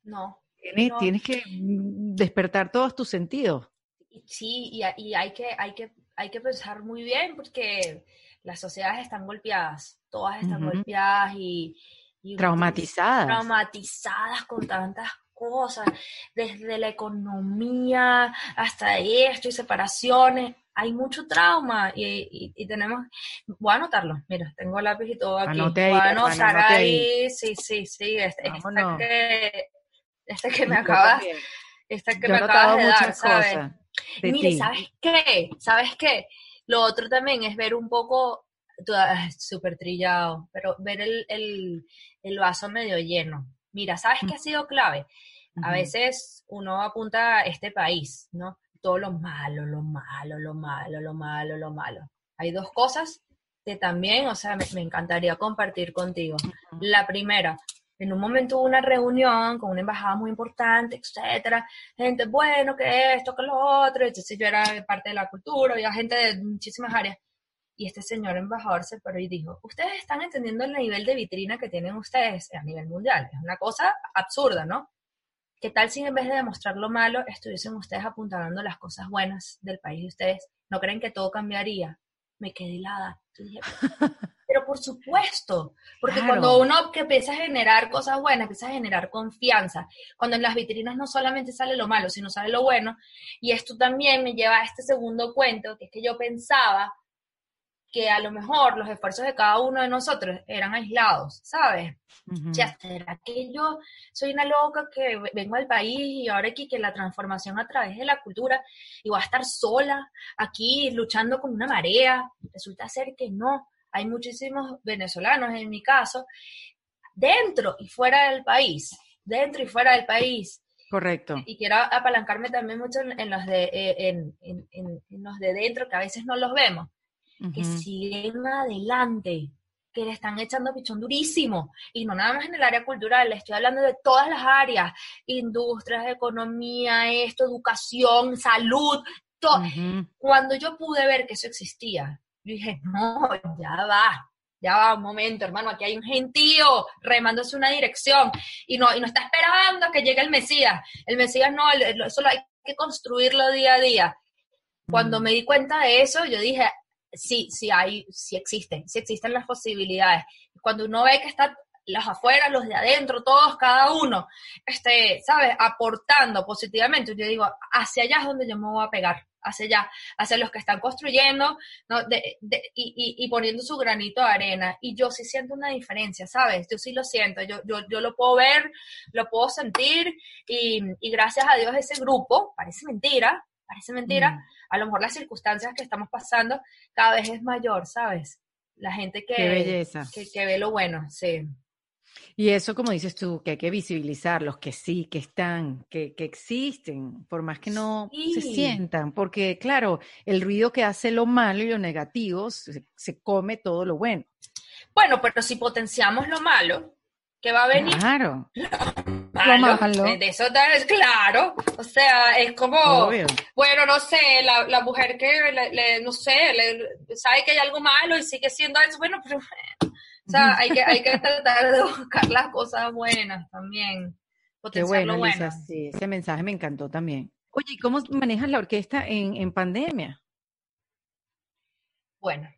No, Tienes, que mm, despertar todos tus sentidos. Sí, y, hay, que, hay, que, hay que pensar muy bien porque las sociedades están golpeadas, todas están golpeadas y, traumatizadas. Traumatizadas con tantas cosas, desde la economía hasta esto y separaciones. Hay mucho trauma y, tenemos, voy a anotarlo, mira, tengo lápiz y todo aquí. voy a anotar ahí, sí, sí, sí, este, este este que me acabas, que me acabas de dar, ¿sabes? Mire, ¿sabes qué? ¿Sabes qué? Lo otro también es ver un poco, súper trillado, pero ver el, el, el, vaso medio lleno. Mira, ¿sabes qué ha sido clave? A veces uno apunta a este país, ¿no? Todo lo malo, lo malo, lo malo, lo malo, lo malo. Hay dos cosas que también, o sea, me, me encantaría compartir contigo. La primera, en un momento hubo una reunión con una embajada muy importante, etcétera, gente, bueno, que esto, que lo otro, entonces yo era parte de la cultura, había gente de muchísimas áreas, y este señor embajador se paró y dijo, ustedes están entendiendo el nivel de vitrina que tienen ustedes a nivel mundial, es una cosa absurda, ¿no? ¿Qué tal si en vez de demostrar lo malo, estuviesen ustedes apuntando las cosas buenas del país de ustedes? ¿No creen que todo cambiaría? Me quedé helada. Pero *laughs* por supuesto, porque cuando uno que empieza a generar cosas buenas, empieza a generar confianza, cuando en las vitrinas no solamente sale lo malo, sino sale lo bueno, y esto también me lleva a este segundo cuento, que es que yo pensaba que a lo mejor los esfuerzos de cada uno de nosotros eran aislados, ¿sabes? Ya será que yo soy una loca que vengo al país y ahora aquí que la transformación a través de la cultura y voy a estar sola aquí luchando con una marea. Resulta ser que no hay muchísimos venezolanos, en mi caso, dentro y fuera del país, dentro y fuera del país. Correcto. Y quiero apalancarme también mucho en, los, de, eh, en, los de dentro, que a veces no los vemos, que siguen adelante, que le están echando pichón durísimo. Y no nada más en el área cultural, le estoy hablando de todas las áreas, industrias, economía, esto, educación, salud, todo. Cuando yo pude ver que eso existía, yo dije, no, ya va, ya va un momento, hermano, aquí hay un gentío remándose una dirección y no, y no está esperando que llegue el Mesías. El Mesías no, eso lo hay que construirlo día a día. Cuando mm. me di cuenta de eso, yo dije, sí, sí hay, sí existen, sí existen las posibilidades. Cuando uno ve que están los afuera, los de adentro, todos, cada uno, este, ¿sabes? Aportando positivamente, yo digo, hacia allá es donde yo me voy a pegar hacia allá, hacia los que están construyendo ¿no? de, y, y, poniendo su granito de arena. Y yo sí siento una diferencia, ¿sabes? Yo sí lo siento, yo, yo, yo lo puedo ver, lo puedo sentir y, y, gracias a Dios ese grupo, parece mentira, parece mentira, mm. a lo mejor las circunstancias que estamos pasando cada vez es mayor, ¿sabes? La gente que, que, que ve lo bueno, sí. Y eso, como dices tú, que hay que visibilizar los que sí, que están, que, que existen, por más que no se sientan, porque claro, el ruido que hace lo malo y lo negativo se, come todo lo bueno. Bueno, pero si potenciamos lo malo, ¿qué va a venir? Claro. *laughs* Lo malo. De eso es claro. O sea, es como, bueno, no sé, la, la mujer que, le, no sé, le, sabe que hay algo malo y sigue siendo eso, bueno, pero o sea, hay que, hay que *laughs* tratar de buscar las cosas buenas también. Qué bueno, Lisa, sí, ese mensaje me encantó también. Oye, ¿y cómo manejas la orquesta en, en pandemia? Bueno,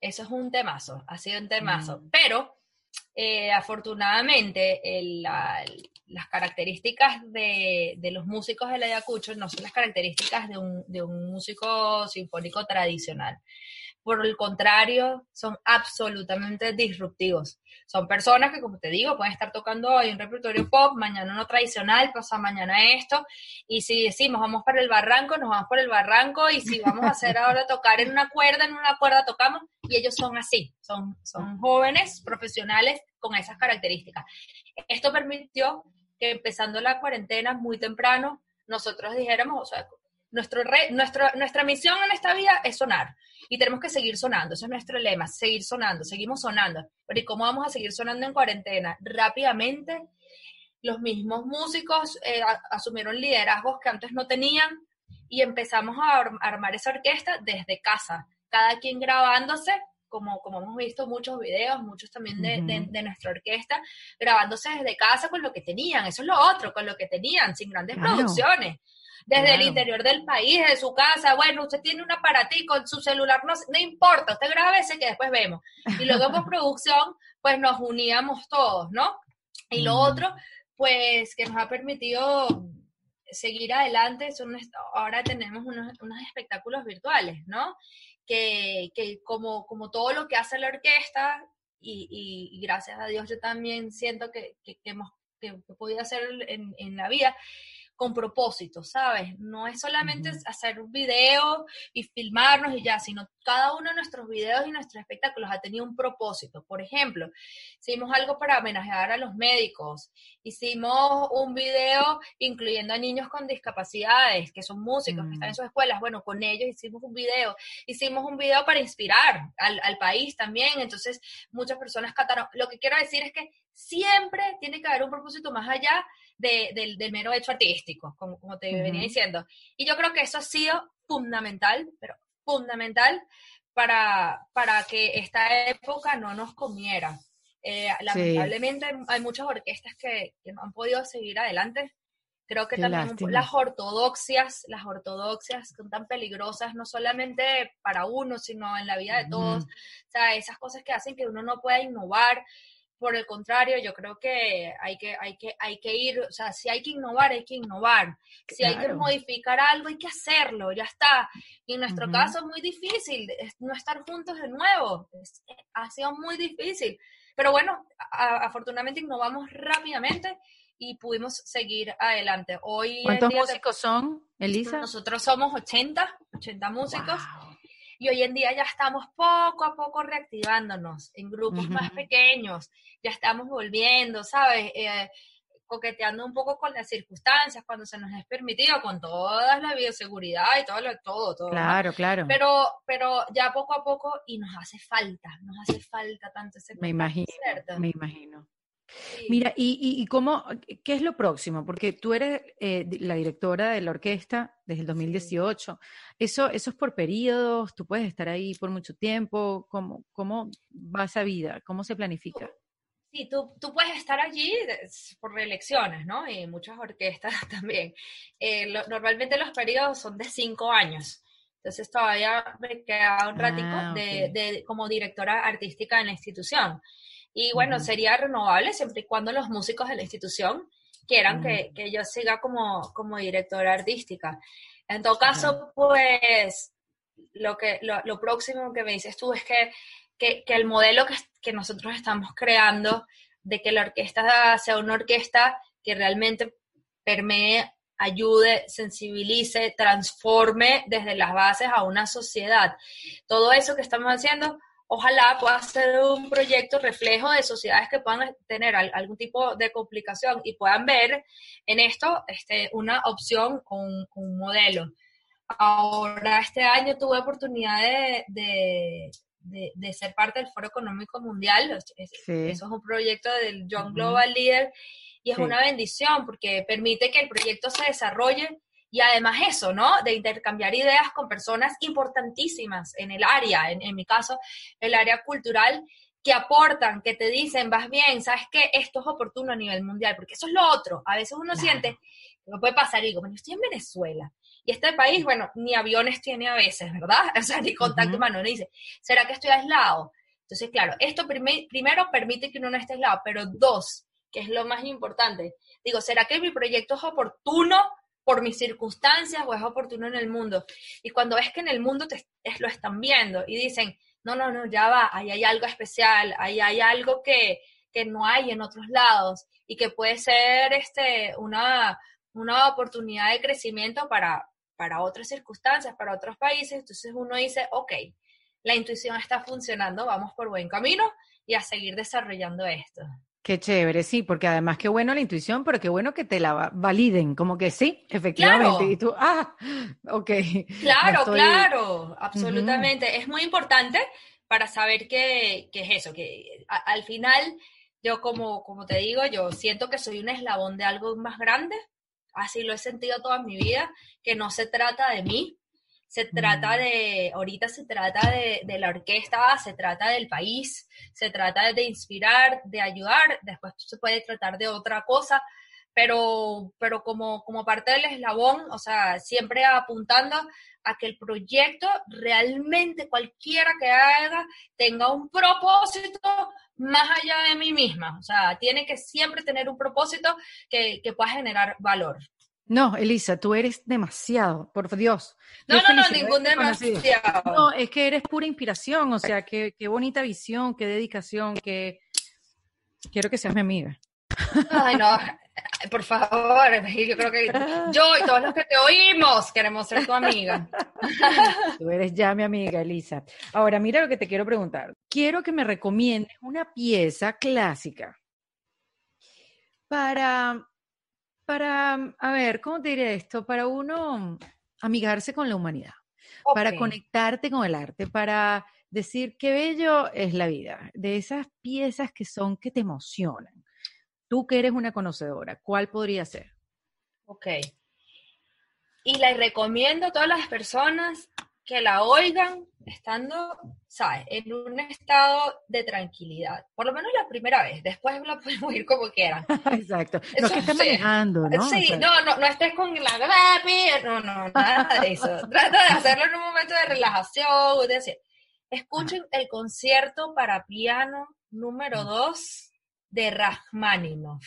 eso es un temazo, ha sido un temazo, mm. pero eh, afortunadamente las características de, de, los músicos de la Ayacucho no son las características de un, de un músico sinfónico tradicional por el contrario, son absolutamente disruptivos. Son personas que, como te digo, pueden estar tocando hoy un repertorio pop, mañana uno tradicional, pasa mañana esto, y si decimos vamos para el barranco, nos vamos por el barranco, y si vamos a hacer ahora tocar en una cuerda, en una cuerda tocamos, y ellos son así, son, son jóvenes, profesionales con esas características. Esto permitió que empezando la cuarentena muy temprano, nosotros dijéramos, o sea, nuestro nuestra misión en esta vida es sonar y tenemos que seguir sonando, ese es nuestro lema, seguir sonando, seguimos sonando. Pero ¿y cómo vamos a seguir sonando en cuarentena? Rápidamente, los mismos músicos eh, asumieron liderazgos que antes no tenían y empezamos a armar esa orquesta desde casa, cada quien grabándose como, como hemos visto muchos videos, muchos también de, de, nuestra orquesta, grabándose desde casa con lo que tenían, eso es lo otro, con lo que tenían, sin grandes producciones desde el interior del país, de su casa, bueno, usted tiene un aparatico en su celular, no, no importa, usted grabe ese que después vemos. Y luego *laughs* por producción, pues nos uníamos todos, ¿no? Y lo otro, pues que nos ha permitido seguir adelante, son, ahora tenemos unos, espectáculos virtuales, ¿no? Que, que, como, como todo lo que hace la orquesta, y, y, gracias a Dios yo también siento que, que, hemos que, podido hacer en, en la vida, con propósito, ¿sabes? No es solamente hacer un video y filmarnos y ya, sino cada uno de nuestros videos y nuestros espectáculos ha tenido un propósito. Por ejemplo, hicimos algo para homenajear a los médicos, hicimos un video incluyendo a niños con discapacidades, que son músicos, que están en mm. sus escuelas, bueno, con ellos hicimos un video, hicimos un video para inspirar al, al país también, entonces muchas personas cataron. Lo que quiero decir es que siempre tiene que haber un propósito más allá del, mero hecho artístico, como, como te venía diciendo. Y yo creo que eso ha sido fundamental, pero fundamental para, para que esta época no nos comiera. Eh, lamentablemente hay muchas orquestas que, no han podido seguir adelante. Creo que también las ortodoxias, las ortodoxias son tan peligrosas, no solamente para uno, sino en la vida de todos. O sea, esas cosas que hacen que uno no pueda innovar, por el contrario, yo creo que hay que, hay que, hay que ir, o sea, si hay que innovar, hay que innovar. Si hay que modificar algo, hay que hacerlo, ya está. Y en nuestro caso es muy difícil no estar juntos de nuevo. ha sido muy difícil. Pero bueno, afortunadamente innovamos rápidamente y pudimos seguir adelante. Hoy ¿Cuántos músicos son, Elisa? Nosotros somos 80, 80 músicos y hoy en día ya estamos poco a poco reactivándonos en grupos más pequeños, ya estamos volviendo, ¿sabes? Eh, coqueteando un poco con las circunstancias, cuando se nos es permitido, con toda la bioseguridad y todo, lo, todo, todo. Claro, claro. Pero, pero ya poco a poco, y nos hace falta, nos hace falta tanto ese Me imagino, me imagino. Mira, y, y, cómo, qué es lo próximo? Porque tú eres eh, la directora de la orquesta desde el 2018. Eso, eso es por periodos, tú puedes estar ahí por mucho tiempo. ¿Cómo, cómo va esa vida? ¿Cómo se planifica? Sí, tú, tú puedes estar allí por reelecciones, ¿no? Y muchas orquestas *laughs* también. Eh, normalmente los periodos son de cinco años. Entonces todavía me queda un ratico ah, de, de, como directora artística en la institución. Y bueno, sería renovable siempre y cuando los músicos de la institución quieran que, que, yo siga como, como directora artística. En todo caso, pues lo, que, lo, lo, próximo que me dices tú es que, que, que el modelo que, que, nosotros estamos creando de que la orquesta sea una orquesta que realmente permee, ayude, sensibilice, transforme desde las bases a una sociedad. Todo eso que estamos haciendo ojalá pueda ser un proyecto reflejo de sociedades que puedan tener algún tipo de complicación y puedan ver en esto este, una opción o un, modelo. Ahora, este año tuve oportunidad de, de, ser parte del Foro Económico Mundial. Eso es un proyecto del Young Global Leader y es una bendición porque permite que el proyecto se desarrolle y además eso, ¿no? De intercambiar ideas con personas importantísimas en el área, en, mi caso, el área cultural, que aportan, que te dicen, vas bien, sabes que esto es oportuno a nivel mundial, porque eso es lo otro. A veces uno siente no puede pasar y digo, bueno, estoy en Venezuela. Y este país, bueno, ni aviones tiene a veces, ¿verdad? *laughs* O sea, ni contacto humano. Uno dice, ¿será que estoy aislado? Entonces, claro, esto primero permite que uno no esté aislado, pero dos, que es lo más importante, digo, ¿será que mi proyecto es oportuno por mis circunstancias o es oportuno en el mundo. Y cuando ves que en el mundo te, lo están viendo y dicen, no, no, no, ya va, ahí hay algo especial, ahí hay algo que, que no hay en otros lados y que puede ser este, una, una oportunidad de crecimiento para, para otras circunstancias, para otros países. Entonces uno dice, ok, la intuición está funcionando, vamos por buen camino y a seguir desarrollando esto. Qué chévere, sí, porque además qué bueno la intuición, pero qué bueno que te la validen, como que sí, efectivamente. Y tú, ah, ok. Claro, claro, absolutamente. Es muy importante para saber qué, qué es eso, que al final yo como, como te digo, yo siento que soy un eslabón de algo más grande, así lo he sentido toda mi vida, que no se trata de mí, se trata mm. de, ahorita se trata de, de, la orquesta, se trata del país, se trata de inspirar, de ayudar, después se puede tratar de otra cosa, pero, pero como, como parte del eslabón, o sea, siempre apuntando a que el proyecto realmente cualquiera que haga tenga un propósito más allá de mí misma, o sea, tiene que siempre tener un propósito que, que pueda generar valor. No, Elisa, tú eres demasiado, por Dios. No, no, no, ningún demasiado. No, es que eres pura inspiración, o sea, qué, qué bonita visión, qué dedicación, que quiero que seas mi amiga. Ay, no, *laughs* por favor, yo creo que yo y todos los que te oímos queremos ser tu amiga. *laughs* Tú eres ya mi amiga, Elisa. Ahora, mira lo que te quiero preguntar. Quiero que me recomiendes una pieza clásica para para, a ver, ¿cómo te diré esto? Para uno amigarse con la humanidad, para conectarte con el arte, para decir qué bello es la vida, de esas piezas que son que te emocionan. Tú que eres una conocedora, ¿cuál podría ser? Ok. Y la recomiendo a todas las personas que la oigan estando, ¿sabes? En un estado de tranquilidad. Por lo menos la primera vez. Después la *laughs* pueden oír como quieran. Exacto. Lo que estás manejando, ¿no? Sí, no, no, no estés con la no, no, nada de eso. *laughs* Trata de hacerlo en un momento de relajación, de decir, escuchen el concierto para piano número 2 de Rachmaninoff.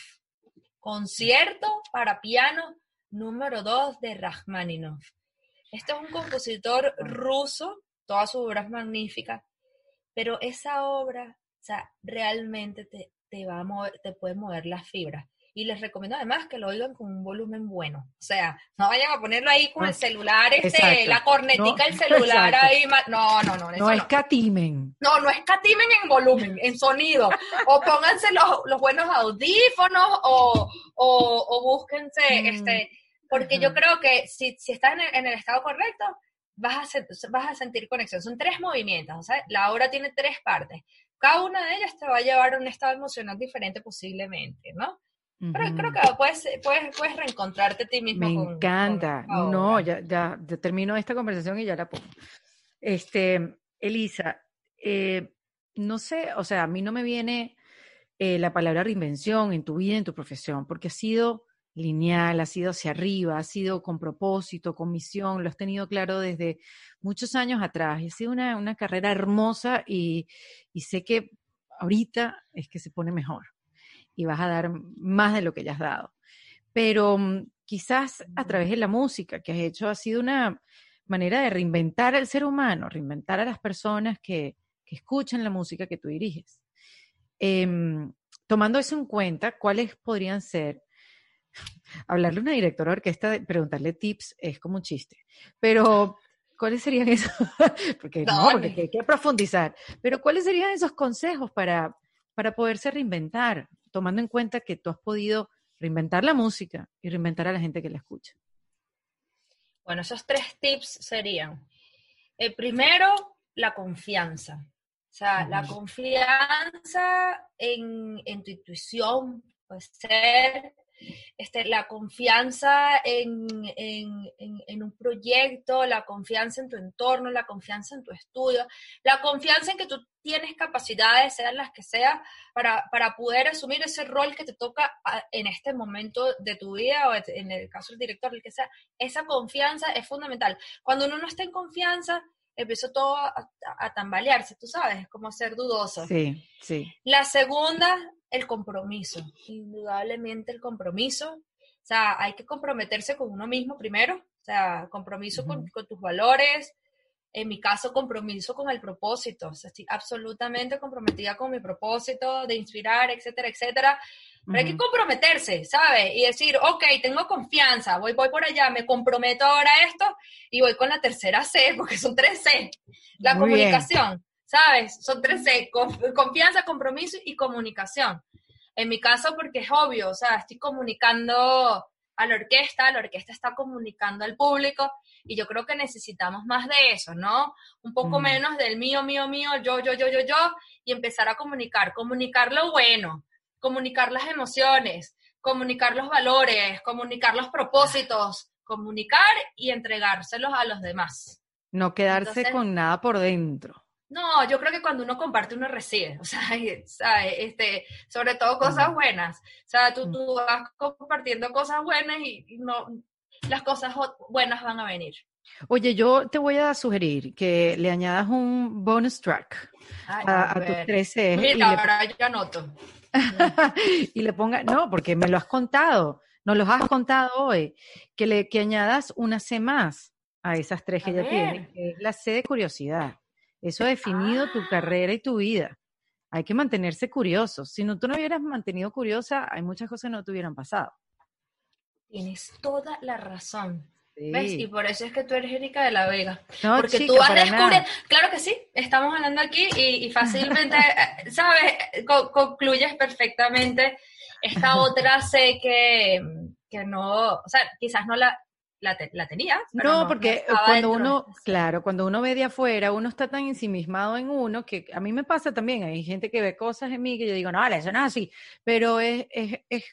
Concierto para piano número 2 de Rachmaninoff. Este es un compositor ruso, toda su obra es magnífica, pero esa obra, o sea, realmente te, te va a mover, te puede mover las fibras. y les recomiendo además que lo oigan con un volumen bueno. O sea, no vayan a ponerlo ahí con el celular, este, la cornetica del celular ahí. No, no, no. No escatimen. No, no escatimen en volumen, en sonido. o pónganse los, buenos audífonos o, o, búsquense, mm, este, porque yo creo que si, si estás en el, estado correcto, vas a, vas a sentir conexión. Son tres movimientos, o sea, la obra tiene tres partes. Cada una de ellas te va a llevar a un estado emocional diferente posiblemente, ¿no? Pero creo que puedes, puedes, puedes reencontrarte a ti mismo. Me encanta. no, ya, ya, termino esta conversación y ya la pongo. Este, Elisa, eh, no sé, o sea, a mí no me viene eh, la palabra reinvención en tu vida, en tu profesión, porque ha sido lineal, ha sido hacia arriba, ha sido con propósito, con misión, lo has tenido claro desde muchos años atrás. Y ha sido una, una carrera hermosa y, y sé que ahorita es que se pone mejor y vas a dar más de lo que ya has dado. Pero mm, quizás a través de la música que has hecho ha sido una manera de reinventar al ser humano, reinventar a las personas que, que escuchan la música que tú diriges. Em, tomando eso en cuenta, ¿cuáles podrían ser? Hablarle a una directora de orquesta, preguntarle tips es como un chiste, pero ¿cuáles serían esos? *laughs* porque no, porque hay que profundizar, pero ¿cuáles serían esos consejos para, para poderse reinventar? tomando en cuenta que tú has podido reinventar la música y reinventar a la gente que la escucha? Bueno, esos tres tips serían, el primero, la confianza. O sea, la confianza en, en, tu intuición, puede ser este, la confianza en, un proyecto, la confianza en tu entorno, la confianza en tu estudio, la confianza en que tú tienes capacidades, sean las que sean, para, poder asumir ese rol que te toca en este momento de tu vida o en el caso del director, el que sea. Esa confianza es fundamental. Cuando uno no está en confianza, empieza todo a, a, tambalearse, tú sabes, es como ser dudoso. Sí, sí. La segunda el compromiso, indudablemente el compromiso. O sea, hay que comprometerse con uno mismo primero, o sea, compromiso con, tus valores, en mi caso, compromiso con el propósito. O sea, estoy absolutamente comprometida con mi propósito de inspirar, etcétera, etcétera. Pero hay que comprometerse, ¿sabes? Y decir, ok, tengo confianza, voy, voy por allá, me comprometo ahora a esto y voy con la tercera C, porque son tres C. La comunicación. ¿Sabes? Son tres C, confianza, compromiso y comunicación. En mi caso, porque es obvio, o sea, estoy comunicando a la orquesta, la orquesta está comunicando al público y yo creo que necesitamos más de eso, ¿no? Un poco mm. menos del mío, mío, mío, yo, yo, yo, yo, yo y empezar a comunicar, comunicar lo bueno, comunicar las emociones, comunicar los valores, comunicar los propósitos, comunicar y entregárselos a los demás. No quedarse con nada por dentro. No, yo creo que cuando uno comparte, uno recibe, o sea, *laughs* Este, sobre todo cosas buenas. O sea, tú, tú vas compartiendo cosas buenas y, no, las cosas buenas van a venir. Oye, yo te voy a sugerir que le añadas un bonus track a, tus 13. Mira, ahora yo anoto. *laughs* y le ponga, no, porque me lo has contado, no los has contado hoy, que le que añadas una C más a esas tres que ya tienes, que es la C de curiosidad. Eso ha definido tu carrera y tu vida. Hay que mantenerse curioso. Si no, tú no hubieras mantenido curiosa, hay muchas cosas que no te hubieran pasado. Tienes toda la razón. ¿Ves? Y por eso es que tú eres Erika de la Vega. Porque tú vas a descubrir, claro que sí, estamos hablando aquí y, fácilmente, *laughs* eh, ¿sabes? concluyes perfectamente. Esta *laughs* otra sé que, que no, o sea, quizás no la, la, la tenías. no, porque cuando uno, claro, cuando uno ve de afuera, uno está tan ensimismado en uno que a mí me pasa también, hay gente que ve cosas en mí que yo digo, no, vale, eso no es así, pero es, es, es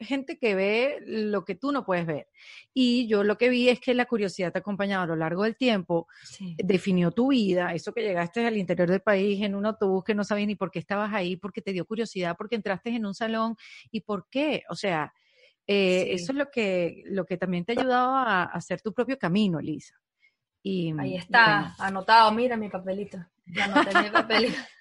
gente que ve lo que tú no puedes ver. Y yo lo que vi es que la curiosidad te ha acompañado a lo largo del tiempo, definió tu vida, eso que llegaste al interior del país en un autobús que no sabías ni por qué estabas ahí, porque te dio curiosidad, porque entraste en un salón y por qué, o sea, eh, eso es lo que, lo que también te ha ayudado a, hacer tu propio camino, Elisa. Y, Ahí está, anotado, mira mi papelito. Anoté mi papelito. *laughs*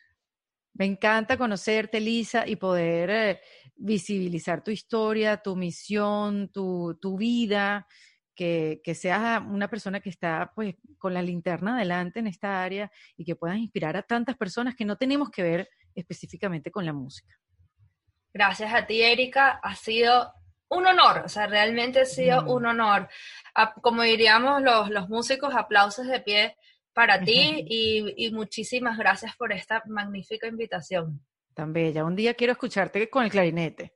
Me encanta conocerte, Elisa, y poder eh, visibilizar tu historia, tu misión, tu, tu vida, que, que, seas una persona que está pues con la linterna adelante en esta área y que puedas inspirar a tantas personas que no tenemos que ver específicamente con la música. Gracias a ti, Erika. Ha sido un honor, o sea, realmente ha sido mm. un honor. como diríamos los, los músicos, aplausos de pie para ti *laughs* y, y, muchísimas gracias por esta magnífica invitación. Tan bella. Un día quiero escucharte con el clarinete.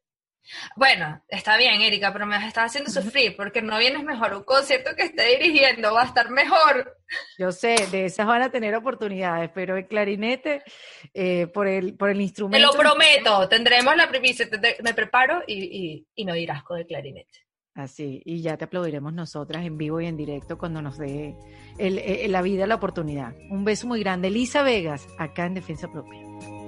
Bueno, está bien, Erika, pero me estás haciendo sufrir porque no vienes mejor. Un concierto que esté dirigiendo va a estar mejor. Yo sé, de esas van a tener oportunidades, pero el clarinete, eh, por, el, por el instrumento. Te lo prometo, tendremos la primicia. me preparo y, y, no dirás con el clarinete. Así, y ya te aplaudiremos nosotras en vivo y en directo cuando nos dé la vida la oportunidad. Un beso muy grande. Elisa Vegas, acá en Defensa Propia.